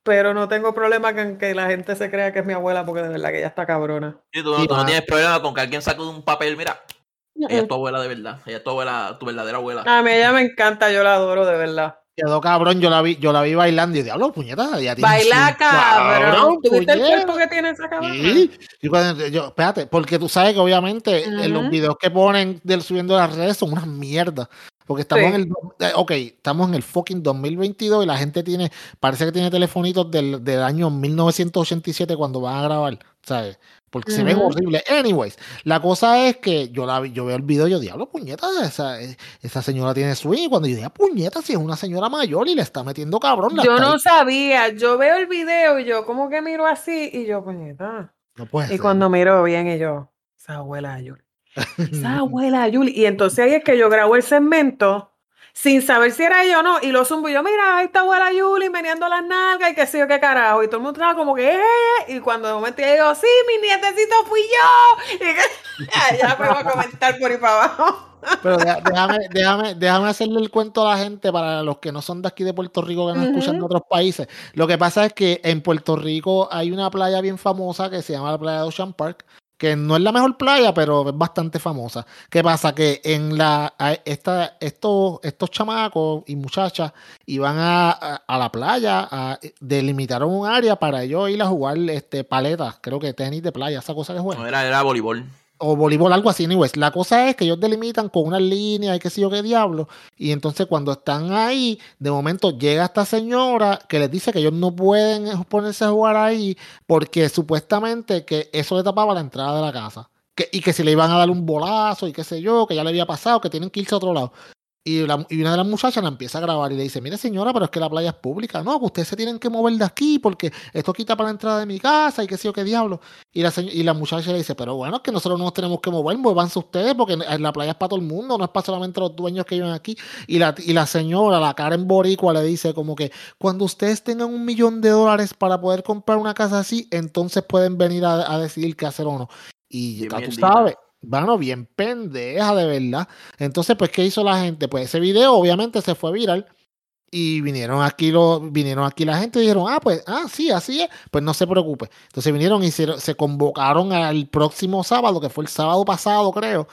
pero no tengo problema con que la gente se crea que es mi abuela porque de verdad que ella está cabrona. Y tú, no- Sí, tú no tienes problema con que alguien saque de un papel, mira, ella es tu abuela de verdad, ella es tu abuela, tu verdadera abuela. A mí ella me encanta, yo la adoro de verdad. Quedó cabrón, yo la vi, yo la vi bailando y diablo, puñeta, ya tiene Baila cabrón. ¿Tuviste el cuerpo que tiene esa cabrona? Sí, y cuando- yo- espérate, porque tú sabes que obviamente en los videos que ponen del subiendo las redes son unas mierdas. Porque estamos Sí. en el, eh, ok, estamos en el fucking 2022 y la gente tiene, parece que tiene telefonitos del, del año 1987 cuando van a grabar, ¿sabes? Porque se ven Ujú. horribles. Anyways, la cosa es que yo la yo veo el video y yo, diablo, puñeta, esa, esa señora tiene swing. Y cuando yo digo, puñeta, si es una señora mayor y le está metiendo cabrón, la Yo no sabía, yo veo el video y yo como que miro así y yo, puñeta. no puede Y ser. cuando miro bien y yo, esa abuela de Yuli. Esa *laughs* abuela de Yuli. Y entonces ahí es que yo grabo el segmento sin saber si era ella o no. Y lo zumbo y yo, mira, ahí está abuela Yuli meneando las nalgas y qué sé yo qué carajo. Y todo el mundo estaba como que, "Eh". y cuando de momento ella digo, sí, mi nietecito fui yo. Y que, *laughs* ya me voy a comentar por ahí para abajo. Pero déjame, déjame, déjame hacerle el cuento a la gente para los que no son de aquí de Puerto Rico que nos escuchan de otros países. Lo que pasa es que en Puerto Rico hay una playa bien famosa que se llama la playa de Ocean Park, que no es la mejor playa, pero es bastante famosa. ¿Qué pasa? Que en la esta, estos, estos chamacos y muchachas iban a, a- a la playa, a, delimitaron un área para ellos ir a jugar este paletas, creo que tenis de playa, esa cosa que juegan No era, era voleibol. O voleibol, algo así, anyways. La cosa es que ellos delimitan con unas líneas y qué sé yo qué diablo. Y entonces cuando están ahí, de momento llega esta señora que les dice que ellos no pueden ponerse a jugar ahí porque supuestamente que eso le tapaba la entrada de la casa. Que, y que si le iban a dar un bolazo y qué sé yo, que ya le había pasado, que tienen que irse a otro lado. Y, la- y una de las muchachas la empieza a grabar y le dice, mire señora, pero es que la playa es pública. No, que ustedes se tienen que mover de aquí porque esto quita para la entrada de mi casa y qué sé yo qué diablo. Y la, y la muchacha le dice, pero bueno, es que nosotros no nos tenemos que mover, muévanse ustedes porque la playa es para todo el mundo, no es para solamente los dueños que viven aquí. Y la, y la señora, la Karen Boricua, le dice como que cuando ustedes tengan un millón de dólares para poder comprar una casa así, entonces pueden venir a, a decidir qué hacer o no. Y ya tú sabes, bueno, bien pendeja de verdad. Entonces, pues, ¿qué hizo la gente? Pues ese video obviamente se fue viral. Y vinieron aquí, lo, vinieron aquí la gente y dijeron, ah, pues, ah, sí, así es, pues no se preocupe. Entonces vinieron y se, se convocaron al próximo sábado, que fue el sábado pasado, creo,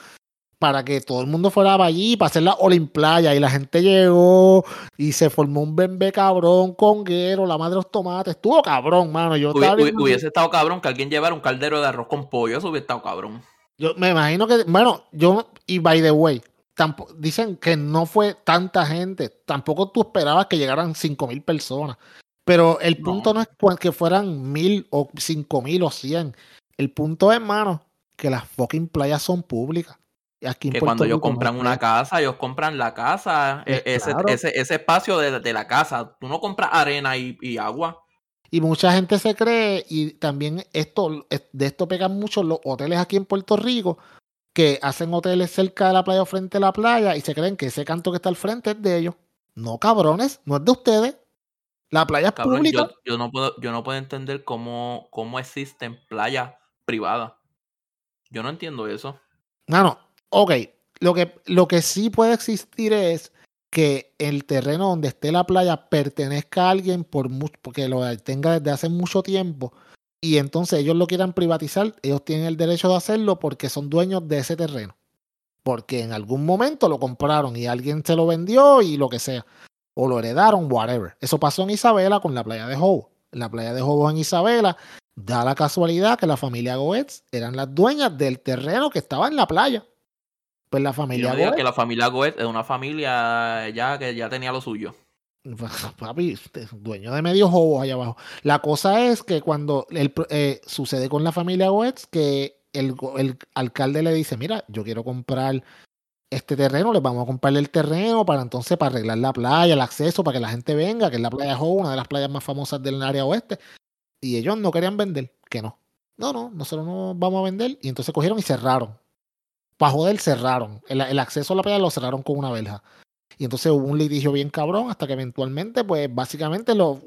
para que todo el mundo fuera para allí, para hacer la Olimplaya. Y la gente llegó y se formó un bembe cabrón, conguero, la madre de los tomates. Estuvo cabrón, mano. Yo, hubiese estado cabrón que alguien llevara un caldero de arroz con pollo, eso hubiese estado cabrón. Yo me imagino que, bueno, yo, y by the way, tampo- dicen que no fue tanta gente. Tampoco tú esperabas que llegaran cinco mil personas. Pero el No. punto no es que fueran mil o cinco mil o cien. El punto es, hermano, que las fucking playas son públicas. Aquí en Que Puerto cuando ellos compran una casa, ellos compran la casa, Eh, e- ese, claro. ese, ese espacio de, de la casa. Tú no compras arena y, y agua. Y mucha gente se cree, y también esto, es- de esto pegan mucho los hoteles aquí en Puerto Rico, que hacen hoteles cerca de la playa o frente a la playa y se creen que ese canto que está al frente es de ellos. No, cabrones, no es de ustedes. La playa es Cabrón, pública. yo, yo no puedo, yo no puedo entender cómo, cómo existen playas privadas. Yo no entiendo eso. No, no. Ok. Lo que, lo que sí puede existir es que el terreno donde esté la playa pertenezca a alguien por mucho, lo tenga desde hace mucho tiempo. Y entonces ellos lo quieran privatizar, ellos tienen el derecho de hacerlo porque son dueños de ese terreno. Porque en algún momento lo compraron y alguien se lo vendió y lo que sea. O lo heredaron, whatever. Eso pasó en Isabela con la playa de Jobo. La playa de Jobo en Isabela, da la casualidad que la familia Goetz eran las dueñas del terreno que estaba en la playa. Pues la familia Goetz, que la familia Goetz es una familia ya que ya tenía lo suyo. *laughs* papi, usted es dueño de medio Jobo allá abajo. La cosa es que cuando el eh, sucede con la familia Goetz, que el, el alcalde le dice, mira, yo quiero comprar este terreno, les vamos a comprarle el terreno para entonces para arreglar la playa, el acceso, para que la gente venga, que es la playa Howe, una de las playas más famosas del área oeste. Y ellos no querían vender, que no. No, no, nosotros no vamos a vender. Y entonces cogieron y cerraron. Para joder, cerraron. El, el acceso a la playa lo cerraron con una verja. Y entonces hubo un litigio bien cabrón hasta que eventualmente, pues básicamente lo,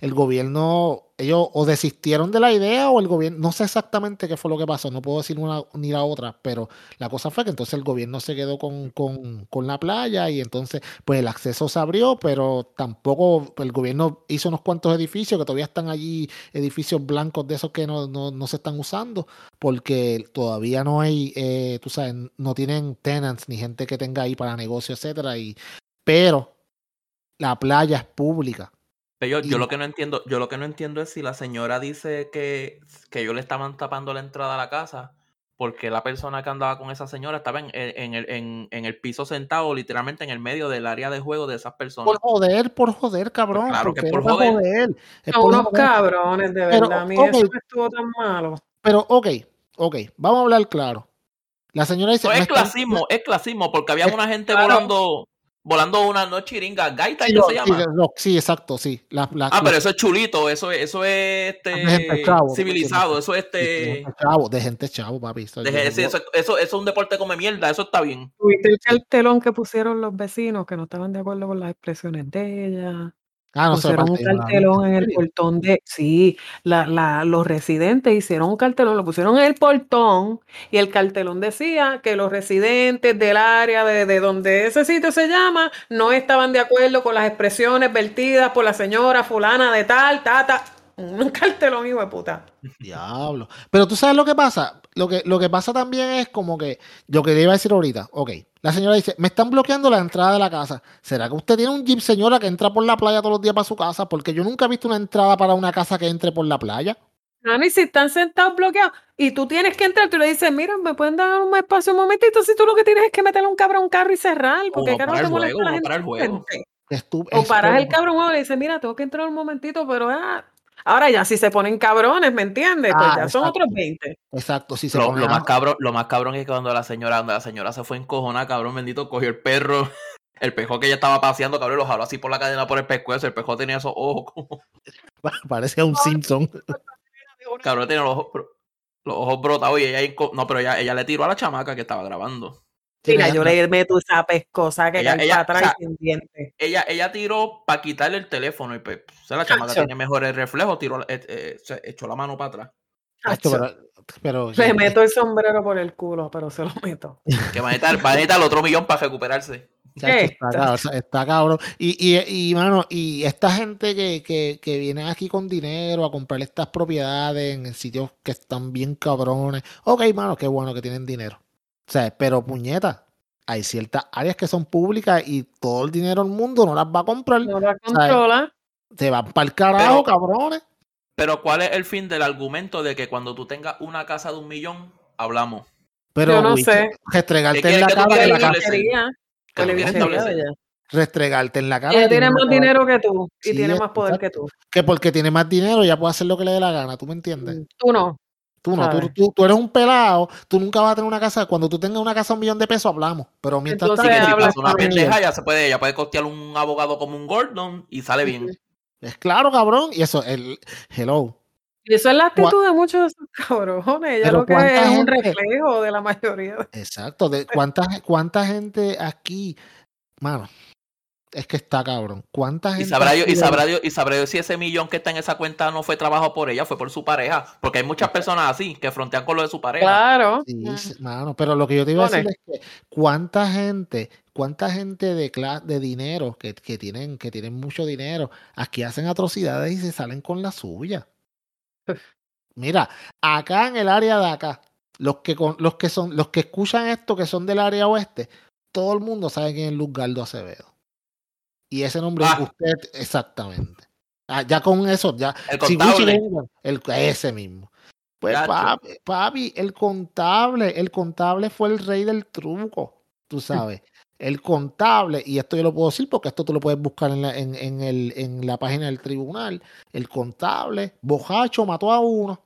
el gobierno, ellos o desistieron de la idea o el gobierno, no sé exactamente qué fue lo que pasó, no puedo decir una ni la otra, pero la cosa fue que entonces el gobierno se quedó con, con, con la playa y entonces pues el acceso se abrió, pero tampoco el gobierno hizo unos cuantos edificios que todavía están allí, edificios blancos de esos que no, no, no se están usando, porque todavía no hay, eh, tú sabes, no tienen tenants ni gente que tenga ahí para negocio, etcétera, y, pero la playa es pública. Pero yo, Y- yo lo que no entiendo, yo lo que no entiendo es si la señora dice que, que ellos le estaban tapando la entrada a la casa, porque la persona que andaba con esa señora estaba en, en el, en, en el piso sentado, literalmente en el medio del área de juego de esas personas. Por joder, por joder, cabrón. claro que por joder. Es por unos joder. cabrones, de Pero, verdad. A mí ok. eso no estuvo tan malo. Pero, ok, ok, vamos a hablar claro. La señora dice. No "Me es clasismo, es clasismo, porque había Es- una gente claro. volando, volando una no chiringa, gaita Sí, ¿qué no, se sí, llama. no, sí, exacto, sí. La, la- Ah, la- pero eso es chulito, eso es, eso es este chavo, civilizado, eso es de este gente chavo, de gente chavo, papi. Eso, de- puedo- eso, eso, eso es un deporte come mierda, eso está bien. ¿Tuviste el cartelón que pusieron los vecinos que no estaban de acuerdo con las expresiones de ella? Ah, no pusieron un cartelón en ¿En el portón de... Sí, la, la, los residentes hicieron un cartelón, lo pusieron en el portón y el cartelón decía que los residentes del área de, de donde ese sitio se llama no estaban de acuerdo con las expresiones vertidas por la señora fulana de tal, tata. Un *laughs* cartelón, hijo de puta. Diablo. Pero tú sabes lo que pasa. Lo que, lo que pasa también es como que lo que le iba a decir ahorita. Ok, la señora dice: Me están bloqueando la entrada de la casa. ¿Será que usted tiene un jeep, señora, que entra por la playa todos los días para su casa? Porque yo nunca he visto una entrada para una casa que entre por la playa. Ah, y si están sentados bloqueados y tú tienes que entrar, tú le dices, mira, ¿me pueden dar un espacio un momentito? Si tú lo que tienes es que meterle un cabrón a un carro y cerrar, porque para te el molesta juego, la gente el juego. O paras el cabrón y le dices, mira, tengo que entrar un momentito, pero ah. Ahora ya, si se ponen cabrones, ¿me entiendes? Pues Ah, ya son exacto. otros 20. Exacto, sí se Lo, pone lo más cabrón, lo más cabrón es que cuando la señora, cuando la señora se fue encojonada, cabrón bendito, cogió el perro, *laughs* el pejo que ella estaba paseando, cabrón, y lo jaló así por la cadena por el pescuezo, el pejo tenía esos ojos como, *laughs* Parece un Simpson. cabrón tenía los ojos, los ojos brotados y ella, no, pero ella, ella le tiró a la chamaca que estaba grabando. Mira, yo le meto esa pescosa que Ella- cae ella- para atrás o sea, y sin dientes. Ella, ella tiró para quitarle el teléfono y pues, o sea, la chamaca tiene mejores reflejos, tiró, eh, eh, se echó la mano para atrás. Esto, Hacho, pero, pero- Le meto el sombrero por el culo, pero se lo meto. *laughs* Que va a necesitar, va a necesitar otro millón para recuperarse. Chacho, ¿Qué? está, cabrón, está cabrón. Y, y, y, mano, y esta gente que, que, que viene aquí con dinero a comprar estas propiedades en sitios que están bien cabrones. Ok, mano, qué bueno que tienen dinero. O sea, pero puñeta, hay ciertas áreas que son públicas y todo el dinero del mundo no las va a comprar. No la controla. Se van para el carajo, Pero- cabrones. Pero ¿cuál es el fin del argumento de que cuando tú tengas una casa de un millón, hablamos? Pero, Yo no sé. restregarte ¿Qué en la cara de la que casa. Restregarte en la cara. Ella tiene más cara- dinero que tú y Sí, tiene más poder exacto. que tú. Que porque tiene más dinero ya puede hacer lo que le dé la gana, ¿tú me entiendes? Tú no. Tú no, tú, tú- tú eres un pelado, tú nunca vas a tener una casa. Cuando tú tengas una casa un millón de pesos, hablamos. Pero mientras Entonces, tanto, si pasa una pendeja, ya se puede, ella puede costear un abogado como un Gordon y sale bien. es claro, cabrón. Y eso, el hello. Y eso es la actitud de muchos de esos cabrones. Ella Pero lo que ¿cuánta es un reflejo de la mayoría. Exacto. De cuánta, cuánta gente aquí, mano, es que está cabrón. ¿Cuánta gente? Y sabrá, Dios, y, sabrá Dios, y sabrá Dios si ese millón que está en esa cuenta no fue trabajo por ella, fue por su pareja. Porque hay muchas personas así que frontean con lo de su pareja. Claro. Sí, Mm. mano, pero lo que yo te iba a decir es que cuánta gente, cuánta gente de de dinero que, que tienen, que tienen mucho dinero, aquí hacen atrocidades y se salen con la suya. Mira, acá en el área de acá, los que con, los que son, los que escuchan esto que son del área oeste, todo el mundo sabe quién es Luzgardo Acevedo. Y ese nombre, Ah. usted, exactamente. Ah, ya con eso, ya. El si contable. venga, el, ese mismo. Pues papi, papi, el contable, el contable fue el rey del truco, tú *laughs* sabes. El contable, y esto yo lo puedo decir porque esto tú lo puedes buscar en la, en, en el, en la página del tribunal. El contable, bojacho, mató a uno.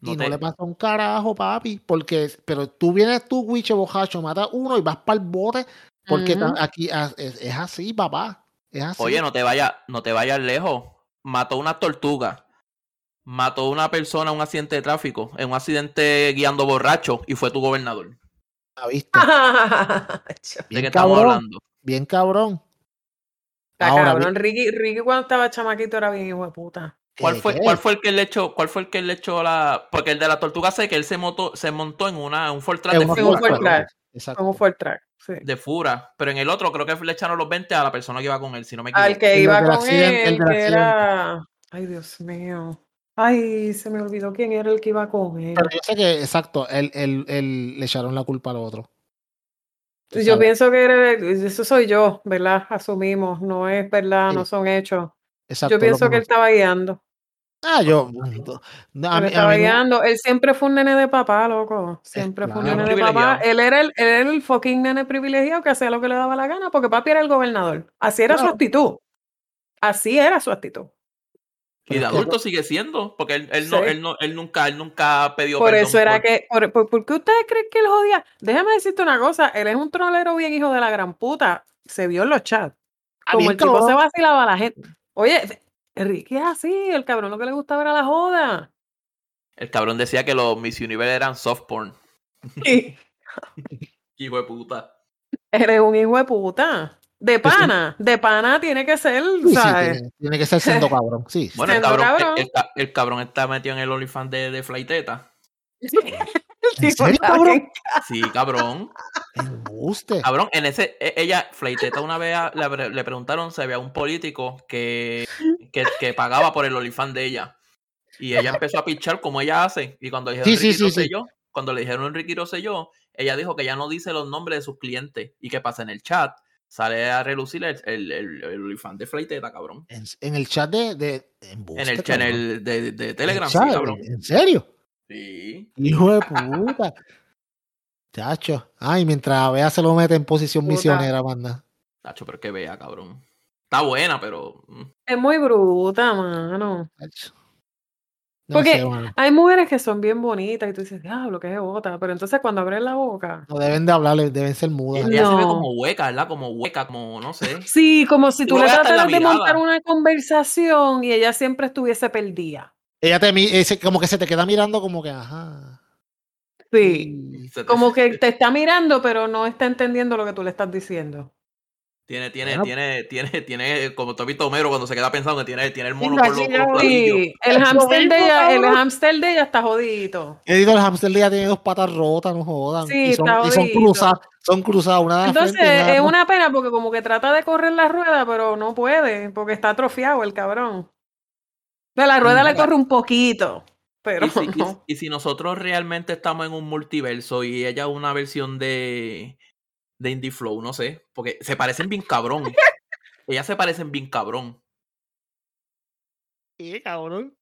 y no le pasa un carajo, papi. Porque, pero tú vienes tú, Wiche Bojacho, matas uno y vas para el bote. Porque aquí ah, es, es así, papá. Es así. Oye, no te vayas, no te vayas lejos. Mató una tortuga. Mató una persona en un accidente de tráfico, en un accidente guiando borracho, y fue tu gobernador. ¿La viste? *laughs* ¿De Bien qué estamos cabrón. hablando? Bien cabrón. Está Ahora, cabrón. Ricky, Ricky cuando estaba chamaquito era bien hijo de puta. ¿Cuál ¿Qué- fue? ¿Cuál fue el que le echó? ¿Cuál fue el que le echó la? Porque el de la tortuga sé que él se montó, se montó en una, un Ford Track En un Ford Track. Exacto. El track. Sí. de fura, pero en el otro creo que le echaron los 20 a la persona que iba con él, si no me equivoco. Al que El iba con accidente- el él, que era. Ay, Dios mío. Ay, se me olvidó quién era el que iba con él. Pero yo sé que, exacto, él, él- él le echaron la culpa al otro. Yo sabes. pienso que era- eso soy yo, ¿verdad? Asumimos, no es verdad, Sí. no son hechos. Exacto, Yo pienso que él estaba guiando. Ah, yo. no, a mí- a mí no-. Él siempre fue un nene de papá, loco. Siempre fue un nene de papá. Él era, el, él era el fucking nene privilegiado que hacía lo que le daba la gana porque papi era el gobernador. Así era su Claro. actitud. Así era su actitud. Y de adulto sigue siendo, porque él, él no, Sí. él no, él nunca, él nunca pedido Por perdón eso era por- que. Por, por- ¿Por qué ustedes creen que él jodía? Déjame decirte una cosa. Él es un trolero bien hijo de la gran puta. Se vio en los chats. Como el tipo se vacilaba a la gente. Oye, Enrique es así. El cabrón lo que le gustaba era la joda. El cabrón decía que los Miss Universe eran soft porn. *laughs* Hijo de puta. eres un hijo de puta. De pana. De pana tiene que ser, Sí, sí, ¿sabes? tiene, tiene que ser siendo cabrón. Sí. *laughs* sí. Bueno, el cabrón, cabrón. El, el ca- el cabrón está metido en el OnlyFans de, de Flighteta. El tipo serio, cabrón? Sí, cabrón. Embuste. Cabrón, en ese, e- ella, Flighteta una vez a- le, le preguntaron si había un político que, que, que pagaba por el OnlyFans de ella. Y ella empezó a pichar como ella hace. Y cuando le dijeron Sí, Ricky sí, sí. Rosselló, cuando le dijeron Enrique Rosselló, ella dijo que ya no dice los nombres de sus clientes. Y que pasa en el chat, sale a relucir el, el, el, el OnlyFans de Flighteta, cabrón. En, en el chat de. de En el, en el de, de El Telegram, sí, cabrón. ¿En serio? Sí. Hijo de puta. Chacho. Ay, mientras Bea se lo mete en posición Puta. misionera, manda. Nacho, pero que vea, cabrón. Está buena, pero. mm, Es muy bruta, mano. No Porque- sé. Hay mujeres que son bien bonitas y tú dices, diablo, que es bota. Pero entonces cuando abres la boca. No deben de hablarle, deben ser mudas. Ella se ve No. como hueca, ¿verdad? Como hueca, como no sé. *laughs* Sí, como si tú Tú le trataras de montar una conversación y ella siempre estuviese perdida. Ella te como que se te queda mirando como que, ajá. Sí. Como *laughs* que te está mirando, pero no está entendiendo lo que tú le estás diciendo. Tiene, tiene, Bueno. tiene, tiene, tiene, como tú has visto Homero cuando se queda pensando que tiene, tiene el mono por los, por el Eso hamster de ella, el hamster de ella está jodidito. He dicho, el hamster ya tiene dos patas rotas, no jodan. Sí, y son, está y son cruzadas, son cruzadas, una de Entonces frente y una de es una pena porque como que trata de correr la rueda, pero no puede, porque está atrofiado el cabrón. De la rueda le corre un poquito, pero Y si, y- no. y si nosotros realmente estamos en un multiverso y ella es una versión de, de Indie Flow, no sé, porque se parecen bien cabrón. *laughs* Ellas se parecen bien cabrón. Sí, cabrón.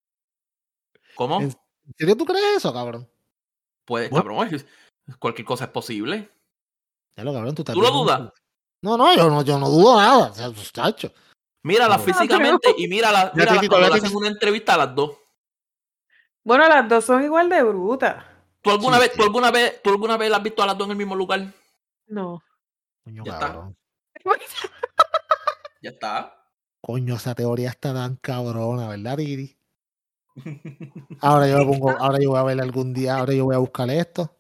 ¿Cómo? ¿En ¿En serio tú crees eso, cabrón? Pues, Bueno. cabrón, cualquier cosa es posible. Ya lo cabrón, tú estás ¿Tú lo dudas? No, no, yo no, yo no dudo nada. O sea, pues, chacho. Mírala No. físicamente y mírala, mírala cuando le hacen una entrevista a las dos. Bueno, las dos son igual de brutas. ¿Tú alguna, Sí, vez, sí. ¿tú, alguna vez, ¿Tú alguna vez las has visto a las dos en el mismo lugar? No. Coño, Ya está. cabrón. Ya está. Coño, esa teoría está tan cabrona, ¿verdad, Titi? *laughs* Ahora yo me pongo, ahora yo voy a ver algún día, ahora yo voy a buscar esto.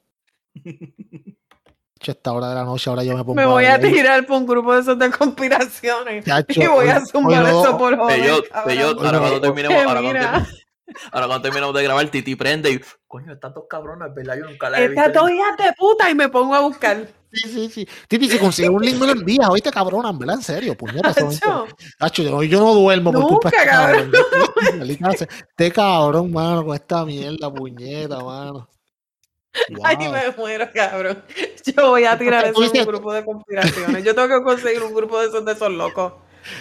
*laughs* Esta hora de la noche, ahora yo me pongo Me voy a tirar por un grupo de esos de conspiraciones. Chacho, Y voy a zumbar no- eso por joder, Oye, ahora no, cuando terminemos, Que ahora cuando, mira. termi- ahora cuando terminemos de grabar, Titi prende y coño, estas dos cabronas, ¿verdad? Yo nunca las he visto. Estas dos hijas de puta y me pongo a buscar. Sí, sí, sí. Titi, si consigues un link me lo envías, oíste, cabrona, ¿verdad? En serio, puñeta. Chacho, yo, no- yo no duermo por culpa de este cabrón. cabrón. Sea. Este cabrón, mano, con esta mierda, puñeta, mano. Ay, Wow. me muero, cabrón. Yo voy a tirar eso en un grupo de conspiraciones. Yo tengo que conseguir un grupo de esos de esos locos.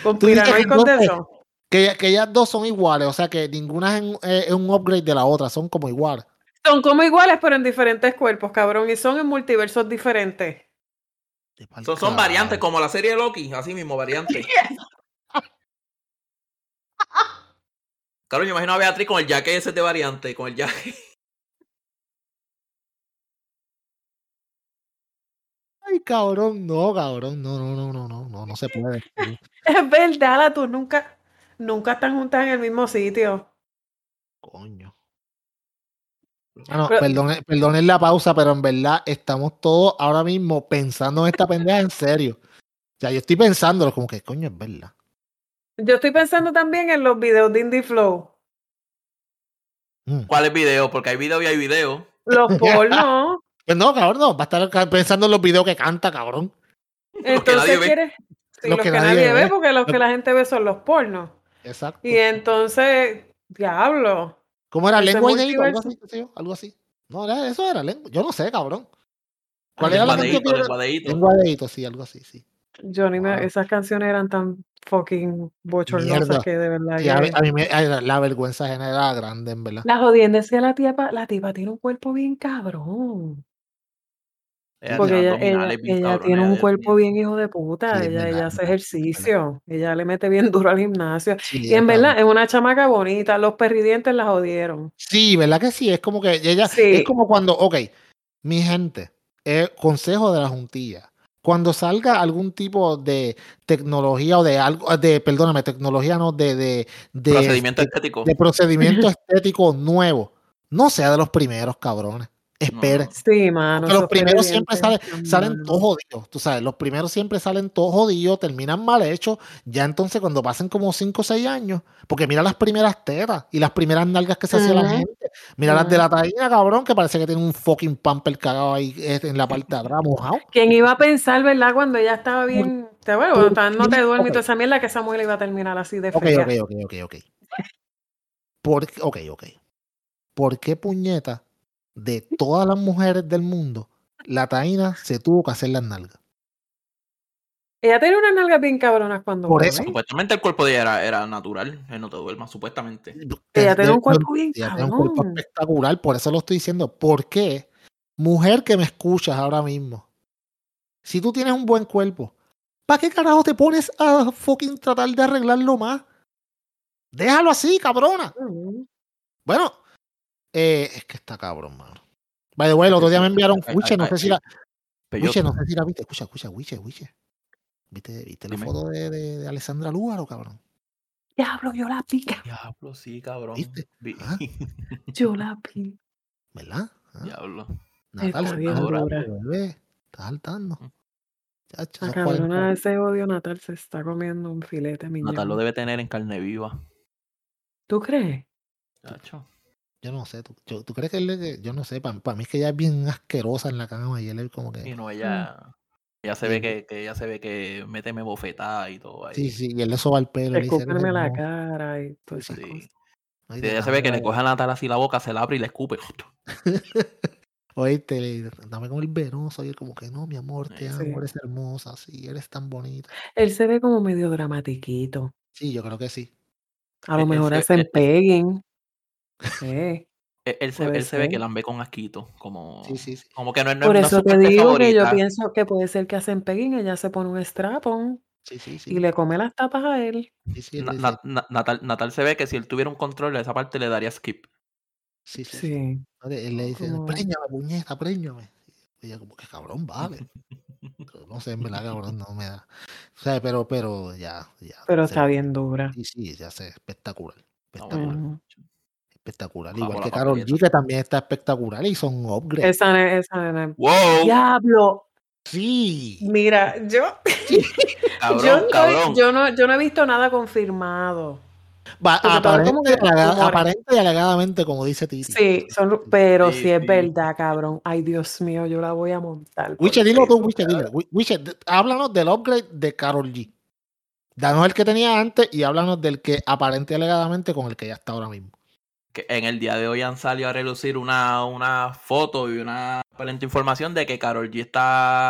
Conspiranoicos de entonces- eso. Que, que ellas dos son iguales, o sea que ninguna es, en- eh, es un upgrade de la otra, son como iguales. Son como iguales, pero en diferentes cuerpos, cabrón. Y son en multiversos diferentes. Son, son variantes, como la serie de Loki, así mismo, variantes. *laughs* Claro, yo imagino a Beatriz con el jaque ese de variante, con el jaque. Ay, cabrón, no, cabrón, no, no, no, no, no, no, no se puede. *laughs* es verdad, la tú nunca, nunca están juntas en el mismo sitio. Coño. Ah, no, Pero- perdone- perdonen la pausa, pero en verdad estamos todos ahora mismo pensando en esta pendeja en serio. O sea, yo estoy pensando como que coño es verdad. Yo estoy pensando también en los videos de Indie Flow. Mm. ¿Cuál es video? Porque hay video y hay video. Los *laughs* pornos. Pues no, cabrón, no, va a estar pensando en los videos que canta, cabrón. Entonces nadie ve. quieres. Sí, Los los, que que, nadie nadie ve, ve. porque los que la gente ve son los pornos. Exacto. Y entonces, diablo. ¿Cómo era lengua y dedito? Algo así, algo. No, era, eso era lengua. Yo no sé, cabrón. ¿Cuál era la lengua canción? De dedito, sí, algo así, sí. Yo ni me, Wow. esas canciones eran tan fucking bochornosas Mierda. que de verdad. Sí, a, mí, que- a mí me, la vergüenza genera grande, en verdad. La jodienda es que la tipa, la tipa tiene un cuerpo bien cabrón. Ella Porque ella, ella, tiene un cuerpo bien hijo de puta. Ella, ella hace ejercicio. Ella le mete bien *laughs* duro al gimnasio. Sí, Y en verdad es una chamaca bonita. Los perridientes la jodieron. Sí, ¿verdad que sí? Es como que ella, Sí. es como cuando, ok, mi gente, eh, consejo de la juntilla. Cuando salga algún tipo de tecnología o de algo, de, perdóname, tecnología no, de, de, de, Procedimiento de, estético. de procedimiento *laughs* estético nuevo, no sea de los primeros, cabrones. Espere. No. Sí, mano. Porque los primeros siempre salen, salen todos jodidos, tú sabes, los primeros siempre salen todos jodidos, terminan mal hechos, ya entonces cuando pasen como 5 o 6 años, porque mira las primeras tetas y las primeras nalgas que se hacía la gente, mira las de la taína, cabrón, que parece que tiene un fucking pamper cagado ahí eh, en la parte de atrás, mojado. ¿Quién iba a pensar, verdad, cuando ella estaba bien. Te cuando no te duermes y Ok. toda esa mierda que esa mujer iba a terminar así de Ok, fea. ok, ok, ok, ok. ¿Por ok, ok. ¿Por qué puñeta de todas las mujeres del mundo, la taína se tuvo que hacer las nalgas? Ella tenía unas nalgas bien cabronas cuando Por eso. Supuestamente el cuerpo de ella era, era natural. Él no te duermas, supuestamente. Ella tiene un cuerpo bien ella tiene un cuerpo cabrón. espectacular, por eso lo estoy diciendo. ¿Por qué? Mujer que me escuchas ahora mismo, si tú tienes un buen cuerpo, ¿para qué carajo te pones a fucking tratar de arreglarlo más? Déjalo así, cabrona. Bueno, eh, es que está cabrón, mano. By the way, el otro día me enviaron Wiche, no sé si la, Wiche, no sé si la viste. Escucha, escucha, Wiche, Wiche. ¿Viste, viste la foto de, de, de Alessandra Lúgaro, cabrón? Diablo, yo la pica. Diablo, sí, cabrón. ¿Viste? Vi- Ah. *laughs* Yo la pica. ¿Verdad? Ah, Diablo. Natal, Está se bien está dura. saltando, bebé. Está saltando. Mm. Chacho, La cabrona 40 de ese odio natal se está comiendo un filete, mi Natal lo debe tener en carne viva. ¿Tú crees? Chacho. Yo no sé, ¿tú, yo- ¿tú crees que él es- yo no sé, para mí es que ella es bien asquerosa en la cama y él es como Y que... no, ella, ella se Sí. ve que, que ella se ve que méteme bofetada y todo ahí. Sí, sí, y él le soba el pelo. y le dice, "Eres Escúpeme la hermosa". cara y esas Sí. cosas. Ay, Sí, te ella se ve que le dame- coge a Natal así la boca, se la abre y le escupe. *laughs* Oíste, le- dame con el venoso y él como que no, mi amor, te Sí. amo, eres hermosa, sí, eres tan bonita. Él se ve como medio dramatiquito. Sí, yo creo que sí. A lo Él- él mejor se- hacen él- pegging. Sí. Él, él se, Puede él se ve que la ve con asquito. Como, Sí, sí, sí. como que no, es- no Por eso te digo que yo pienso que puede ser que hacen pegging, ella se pone un strapon Sí, sí, sí. y le come las tapas a él. Sí, sí, él Na- Na- Na- Natal, Natal se ve que si él tuviera un control de esa parte le daría skip. sí, sí, sí. Sí. Él le dice, Como- préñame, puñeta, préñame. Y ella como que cabrón, vale. *laughs* No sé, en verdad, cabrón, no me da. O sea, pero, pero ya, ya. Pero está ve- bien dura. Sí, sí, ya sé, espectacular. Espectacular. Espectacular. Igual que Carol G, que también está espectacular y son upgrades. Esa, esa nena- ¡Wow! Diablo. Sí. Mira, yo, *laughs* Cabrón, yo, estoy- cabrón. yo no, yo no he visto nada confirmado. Va, aparente, aparente y alegadamente, como dice Titi. Sí, son, pero Sí, si es sí. verdad, cabrón. Ay, Dios mío, yo la voy a montar. Wiche, dilo tú, Wiche. Wi- Wiche, háblanos del upgrade de Carol G. Danos el que tenía antes y háblanos del que aparente y alegadamente con el que ya está ahora mismo. Que en el día de hoy han salido a relucir una, una foto y una aparente información de que Carol G está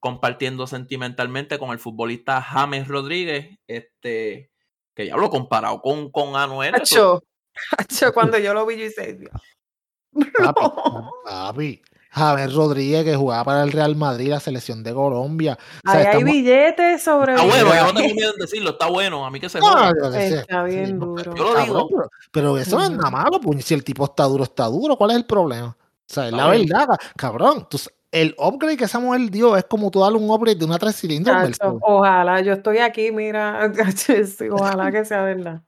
compartiendo sentimentalmente con el futbolista James Rodríguez, este, que ya lo comparado con, con Anuel. Hacho, hacho, cuando yo lo vi, yo hice. Papi, *laughs* No. papi. Javier Rodríguez, que jugaba para el Real Madrid, la selección de Colombia. O sea, Ahí hay billetes sobre Está bueno, yo no tengo miedo en decirlo, está bueno, a mí que se No, sé. Está bien Sí, no, duro. Yo lo cabrón, digo. Pero, pero eso no es nada malo, puñ. Si el tipo está duro, está duro. ¿Cuál es el problema? O sea, es la bien. verdad, ca- cabrón. Tú, el upgrade que esa mujer dio es como tú darle un upgrade de una tres cilindros. Ojalá, yo estoy aquí, mira, *laughs* ojalá que sea verdad.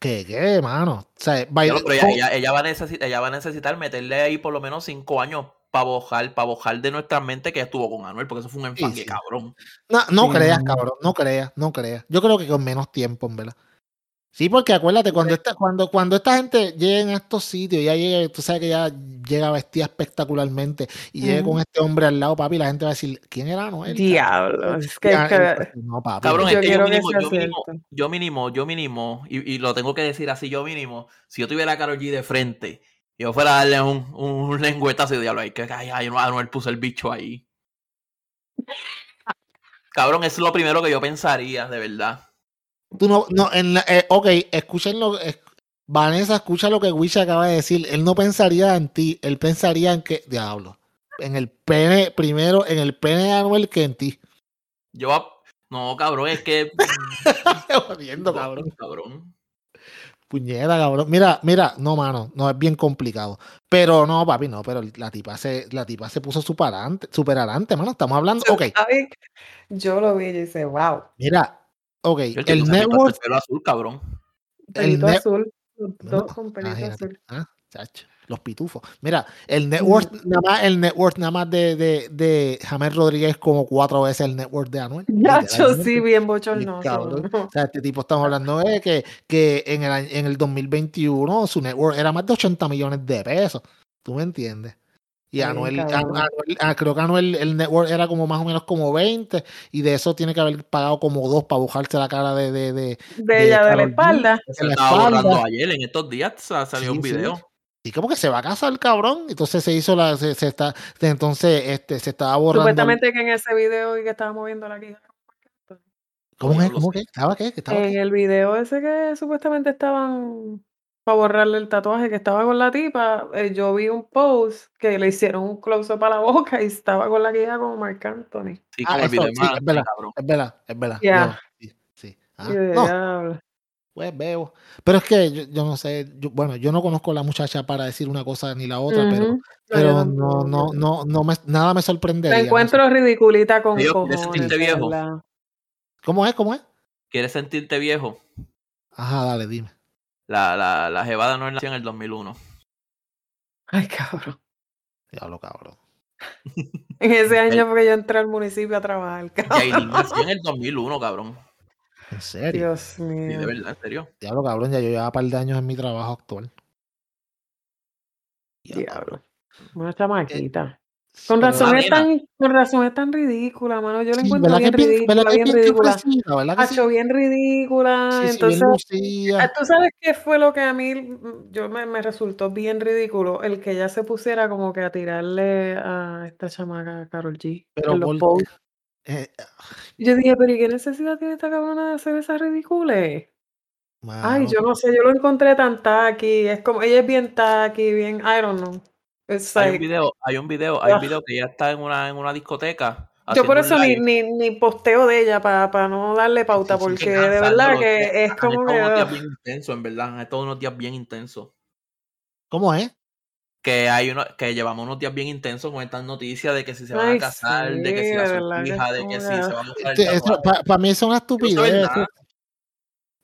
¿Qué, qué, mano? O sea, by- lo- pero ella, con- ella- ella va a necesitar, ella va a necesitar meterle ahí por lo menos cinco años para bojar, para bojar de nuestra mente que estuvo con Anuel, porque eso fue un Sí, sí. cabrón. no, no Sí, creas, cabrón, no creas, no creas. Yo creo que con menos tiempo, en verdad. Sí, porque acuérdate, cuando esta, cuando, cuando esta gente llega a estos sitios, ya llega, tú sabes que ya llega vestida espectacularmente y llega con este hombre al lado, papi, la gente va a decir, ¿quién era Anuel? Diablo, es que, Ya, que- entonces, no, papi. Cabrón, Yo es que yo que mínimo, yo mínimo, yo mínimo, yo mínimo, y, y lo tengo que decir así, yo mínimo, si yo tuviera a Karol G de frente, yo fuera a darle un, un lengüetazo de diablo ahí, que ay, ay, Anuel puso el bicho ahí. Cabrón, eso es lo primero que yo pensaría, de verdad. Tú no, no, en la- eh, ok, escuchen lo es- Vanessa, escucha lo que Wish acaba de decir. Él no pensaría en ti, él pensaría en que, diablo, en el pene, primero en el pene de Anuel que en ti. Yo, no, cabrón, es que... *laughs* Jodiendo, cabrón. cabrón. Puñeta, cabrón. Mira, mira, no, mano, no es bien complicado. Pero no, papi, no, pero la tipa se, la tipa se puso super adelante, super adelante, mano. Estamos hablando, ok, Ay, Yo lo vi y dice, wow, mira, ok, El el network, el pelo azul, cabrón. pelito azul, dos con pelito azul. ah, chacho, los pitufos. Mira, el network, nada más, el network nada más de, de, de James Rodríguez como cuatro veces el network de Anuel. *laughs* Nacho, sí, bien bochornoso. *laughs* O sea, este tipo estamos hablando de que, que en, el, año- en el 2021 su network era más de 80 millones de pesos. ¿Tú me entiendes? Y Anuel, ah, creo que Anuel, el network era como más o menos como 20 y de eso tiene que haber pagado como dos para bujarse la cara de, de, de, De ella, de la espalda. Se la estaba borrando espalda. ayer, en estos días sa- salió Sí, un sí. Y como que se va a casar el cabrón. Entonces se hizo la, se, se está, entonces este, se estaba borrando. Supuestamente que en ese video y que estaba moviendo la quija. ¿Cómo es? ¿Cómo que? ¿Estaba qué? ¿Que estaba En qué? el video ese que supuestamente estaban para borrarle el tatuaje que estaba con la tipa, eh, yo vi un post que le hicieron un close-up a la boca y estaba con la quija como Marc Anthony. Sí, Ah, eso, sí, es verdad. cabrón. Es verdad, es verdad. Ya. Yo- sí, sí. Ah, no. Pues veo. Pero es que yo, yo no sé, yo- bueno, yo no conozco a la muchacha para decir una cosa ni la otra, pero. No, pero no, no, no, no me, nada me no sé. encuentro ridiculita con Dios, cojones. ¿quieres sentirte viejo? ¿Cómo es? ¿Cómo es? ¿Quieres sentirte viejo? Ajá, dale, dime. La, la, la jevada no nació en el 2001. Ay, cabrón. Diablo, cabrón. En ese *laughs* año porque yo entré al municipio a trabajar, cabrón. Nació en el 2001, cabrón. ¿En serio? Dios Sí, mío. de verdad, en serio. Diablo, cabrón, ya yo llevaba un par de años en mi trabajo actual. Diablo. Una chamaquita. Sí, Con razón, es tan, con razón es tan ridícula, mano. Yo la Sí, encuentro ¿verdad bien que es bien, ¿verdad ridícula, bien bien ridícula. ¿verdad que sí? Hacho, bien ridícula. Sí, sí, bien Entonces, ah, tú sabes qué fue lo que a mí mm, yo me, me resultó bien ridículo, el que ella se pusiera como que a tirarle a esta chamaca Carol G Pero en los por- posts. Eh, Yo dije, pero ¿y qué necesidad tiene esta cabrona de hacer esa ridícula? Ay, yo no sé, yo lo encontré tan tacky, es como, ella es bien tacky, bien, I don't know. It's Hay un video, hay un video, hay un video que ella está en una, en una discoteca. Yo por eso ni, ni, ni posteo de ella para no darle pauta, Sí, sí, sí. porque de verdad que que es como estado unos días que... bien intensos, en verdad. Han estado unos días bien intensos. ¿Cómo es? Que hay uno, que llevamos unos días bien intensos con estas noticias de que si se van Ay, a casar, de que si la de verdad que hija, de que si se que- va a tatuaje. para mí eso es una no estupidez.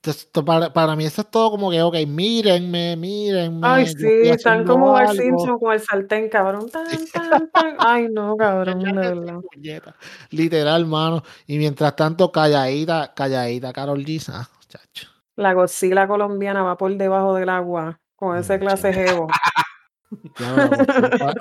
Esto- para, para mí eso es todo como que, ok, mírenme, mírenme. Ay, sí, están como Bart. Simpson con el sartén, cabrón. Tan, tan, tan. Ay, no, *laughs* cabrón, de verdad. Literal, mano. Y mientras tanto, calladita, calladita, Carol G. Ah, chacho. La Godzilla colombiana va por debajo del agua con ese clase jevo. *laughs*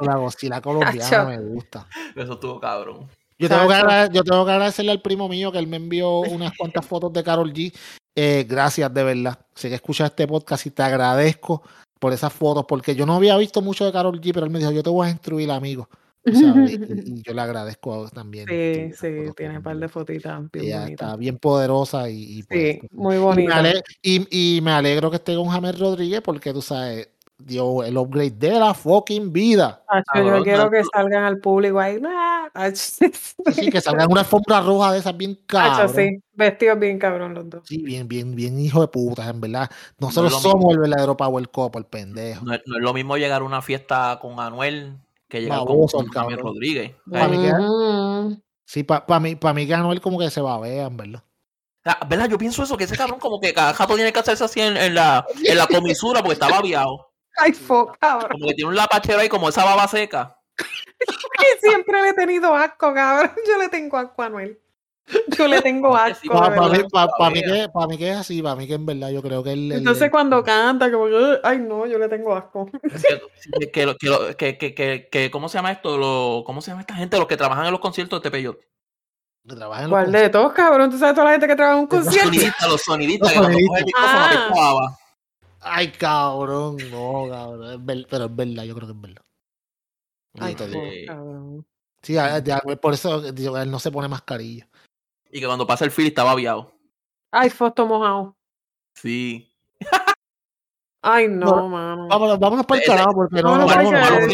La Godzilla *laughs* colombiana me gusta. Eso estuvo cabrón. Yo tengo, que yo tengo que agradecerle al primo mío que él me envió unas cuantas fotos de Carol G. Eh, gracias, de verdad. Sé que escuchas este podcast y te agradezco por esas fotos, porque yo no había visto mucho de Carol G, pero él me dijo, yo te voy a instruir, amigo. sabes, Y, y yo le agradezco también. Sí, sí, tiene un par de fotitas bien Ella está bien poderosa y, y pues, Sí, muy y, me bonita. ale- y- y me alegro que esté con James Rodríguez porque tú sabes, dio el upgrade de la fucking vida. Acho, yo quiero que salgan al público ahí. *laughs* ¡ah! Acho, sí, que salgan una alfombra roja de esas bien Acho, cabrón. sí, vestidos bien cabrón los dos. Sí, bien, bien, bien hijo de puta, en verdad. Nosotros somos el verdadero power couple, pendejo. No es, no es lo mismo llegar a una fiesta con Anuel que llega Baboso, con, el con Javier. Rodríguez. Pa' mí que-. Sí, para mí, pa mí que Anuel como que se babean, ¿verdad? Ah, ¿Verdad? Yo pienso eso, que ese cabrón como que cada jato tiene que hacerse así en, en la, en la comisura porque está babiado. Ay, fuck, cabrón. Como que tiene un lapachero ahí como esa baba seca. *laughs* Siempre le he tenido asco, cabrón. *laughs* Yo le tengo asco a Anuel. Yo le tengo *laughs* que asco. Para verdad. mí, pa- pa' mí que, pa' mí que es así, para mí que en verdad yo creo que él... Entonces cuando canta, como que, ay no, yo le tengo asco. Que, que, que, que, que, que, que- ¿cómo se llama esto? Lo, ¿Cómo se llama esta gente? Los que trabajan en los conciertos de que los ¿Cuál de todos, cabrón? ¿Tú sabes toda la gente que trabaja en un Los Los concierto? sonidistas, los sonidistas, Los que cogen el sonidistas. micrófono Ah. apesta baba. Ay, cabrón, no, cabrón. es ver- pero es verdad, yo creo que es verdad. Ay, te digo. Sí, por eso digo, él no se pone mascarilla. y que cuando pasa el feel está babiado. Ay, foto mojado. Sí. Ay, no, No, mano. Vámonos, vámonos para el carajo porque no, no, vámonos, carajo. Para un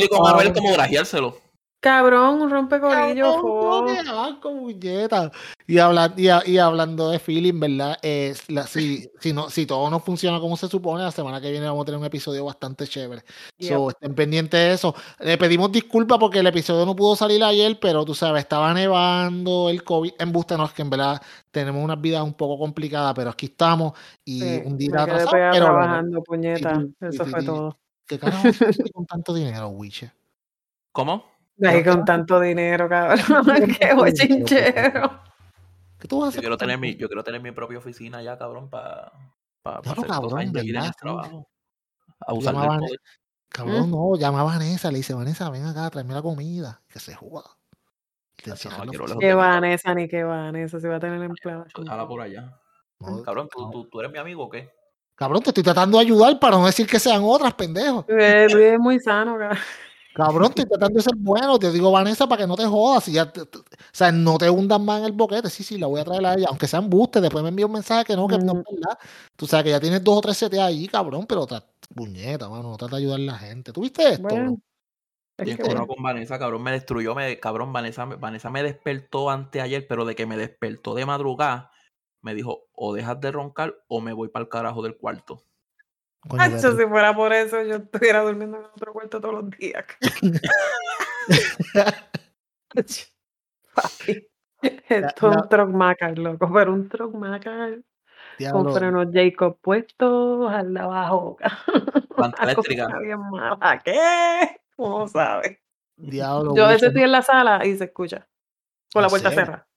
vámonos, Cabrón, un muñeca. Y, habla- y, a- y hablando de feeling, ¿verdad? Eh, la- si, si, no, si todo no funciona como se supone, la semana que viene vamos a tener un episodio bastante chévere. So, estén pendientes de eso. Le pedimos disculpas porque el episodio no pudo salir ayer, pero tú sabes, estaba nevando, el COVID. En no es que en verdad tenemos unas vidas un poco complicadas, pero aquí estamos y Sí, un día atrasado, pero trabajando, puñeta. Sí, Eso fue todo. ¿qué carajo *laughs* con tanto dinero, Wiche? ¿Cómo? Pero- con tanto dinero, cabrón. *laughs* *laughs* Qué bochinchero. ¿Qué tú vas a Yo hacer? quiero con tener mi, yo quiero tener mi propia oficina ya, cabrón, para pa, pa lo hacer cabrón, ¿verdad? trabajo. A usar del Llamaban- poder. Cabrón, no, llama a Vanessa, le dice, Vanessa, ven acá, tráeme la comida, que se no, quiero de mí, Vanessa ni qué Vanessa. Se va a tener empleada. cabrón. Jala por allá. No, Cabrón, ¿tú, tú, tú eres mi amigo o qué? Cabrón, te estoy tratando de ayudar para no decir que sean otras, pendejo. Luis es muy sano, cabrón. Cabrón, estoy tratando de ser bueno. Te digo, Vanessa, para que no te jodas. Y ya te- te- o sea, no te hundas más en el boquete. Sí, sí, la voy a traer a ella. Aunque sea embuste, después me envía un mensaje que no, que no es verdad. Tú sabes que ya tienes dos o tres CT ahí, cabrón, pero puñeta, mano, no trata de ayudar a la gente. ¿Tú viste esto? Bueno, bro? es Bien que coronado con Vanessa, cabrón, me destruyó, me, cabrón, Vanessa, me- Vanessa me despertó anteayer, pero de que me despertó de madrugada, me dijo, o dejas de roncar o me voy para el carajo del cuarto. Coño, Beatriz. si fuera por eso, yo estuviera durmiendo en otro cuarto todos los días. *laughs* Papi, esto es un truck macar, loco, pero un truck macar con frenos Jacob puestos al de abajo. Planta *laughs* eléctrica. bien mala. ¿Qué? ¿Cómo sabes? diablo. Yo a veces estoy en la sala y se escucha. Con la ¿En puerta cerrada.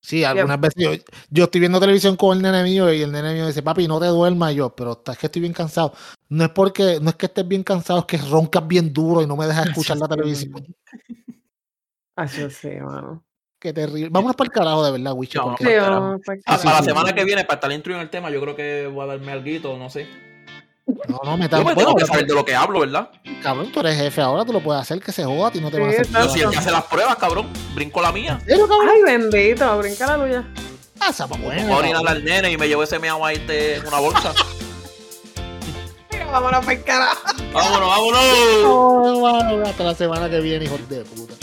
Sí, algunas veces yo, yo estoy viendo televisión con el nene mío y el nene mío dice, papi, no te duermas Y yo, pero es que estoy bien cansado. No es porque, no es que estés bien cansado, es que roncas bien duro y no me dejas escuchar la televisión. Ay, yo sé, mano. Qué terrible. Vámonos para el carajo de verdad, Wicho. No, Sí, para la semana que viene, para estar instruido en el tema, yo creo que voy a darme algo, no sé. No, no, me Yo me tengo que saber de lo que hablo, ¿verdad? Cabrón, tú eres jefe ahora, tú lo puedes hacer, que se joda, a ti no te Sí, van a hacer. Yo si él ya hace las pruebas, cabrón, brinco la mía. ¿En serio, cabrón? Ay, bendito, brinca la tuya. Pasa, pa' bueno, Voy a orinar al nene y me llevo ese meao ahí en una bolsa. *laughs* Mira, vámonos para el carajo. vámonos, vámonos. Oh, bueno, hasta la semana que viene, hijos de puta.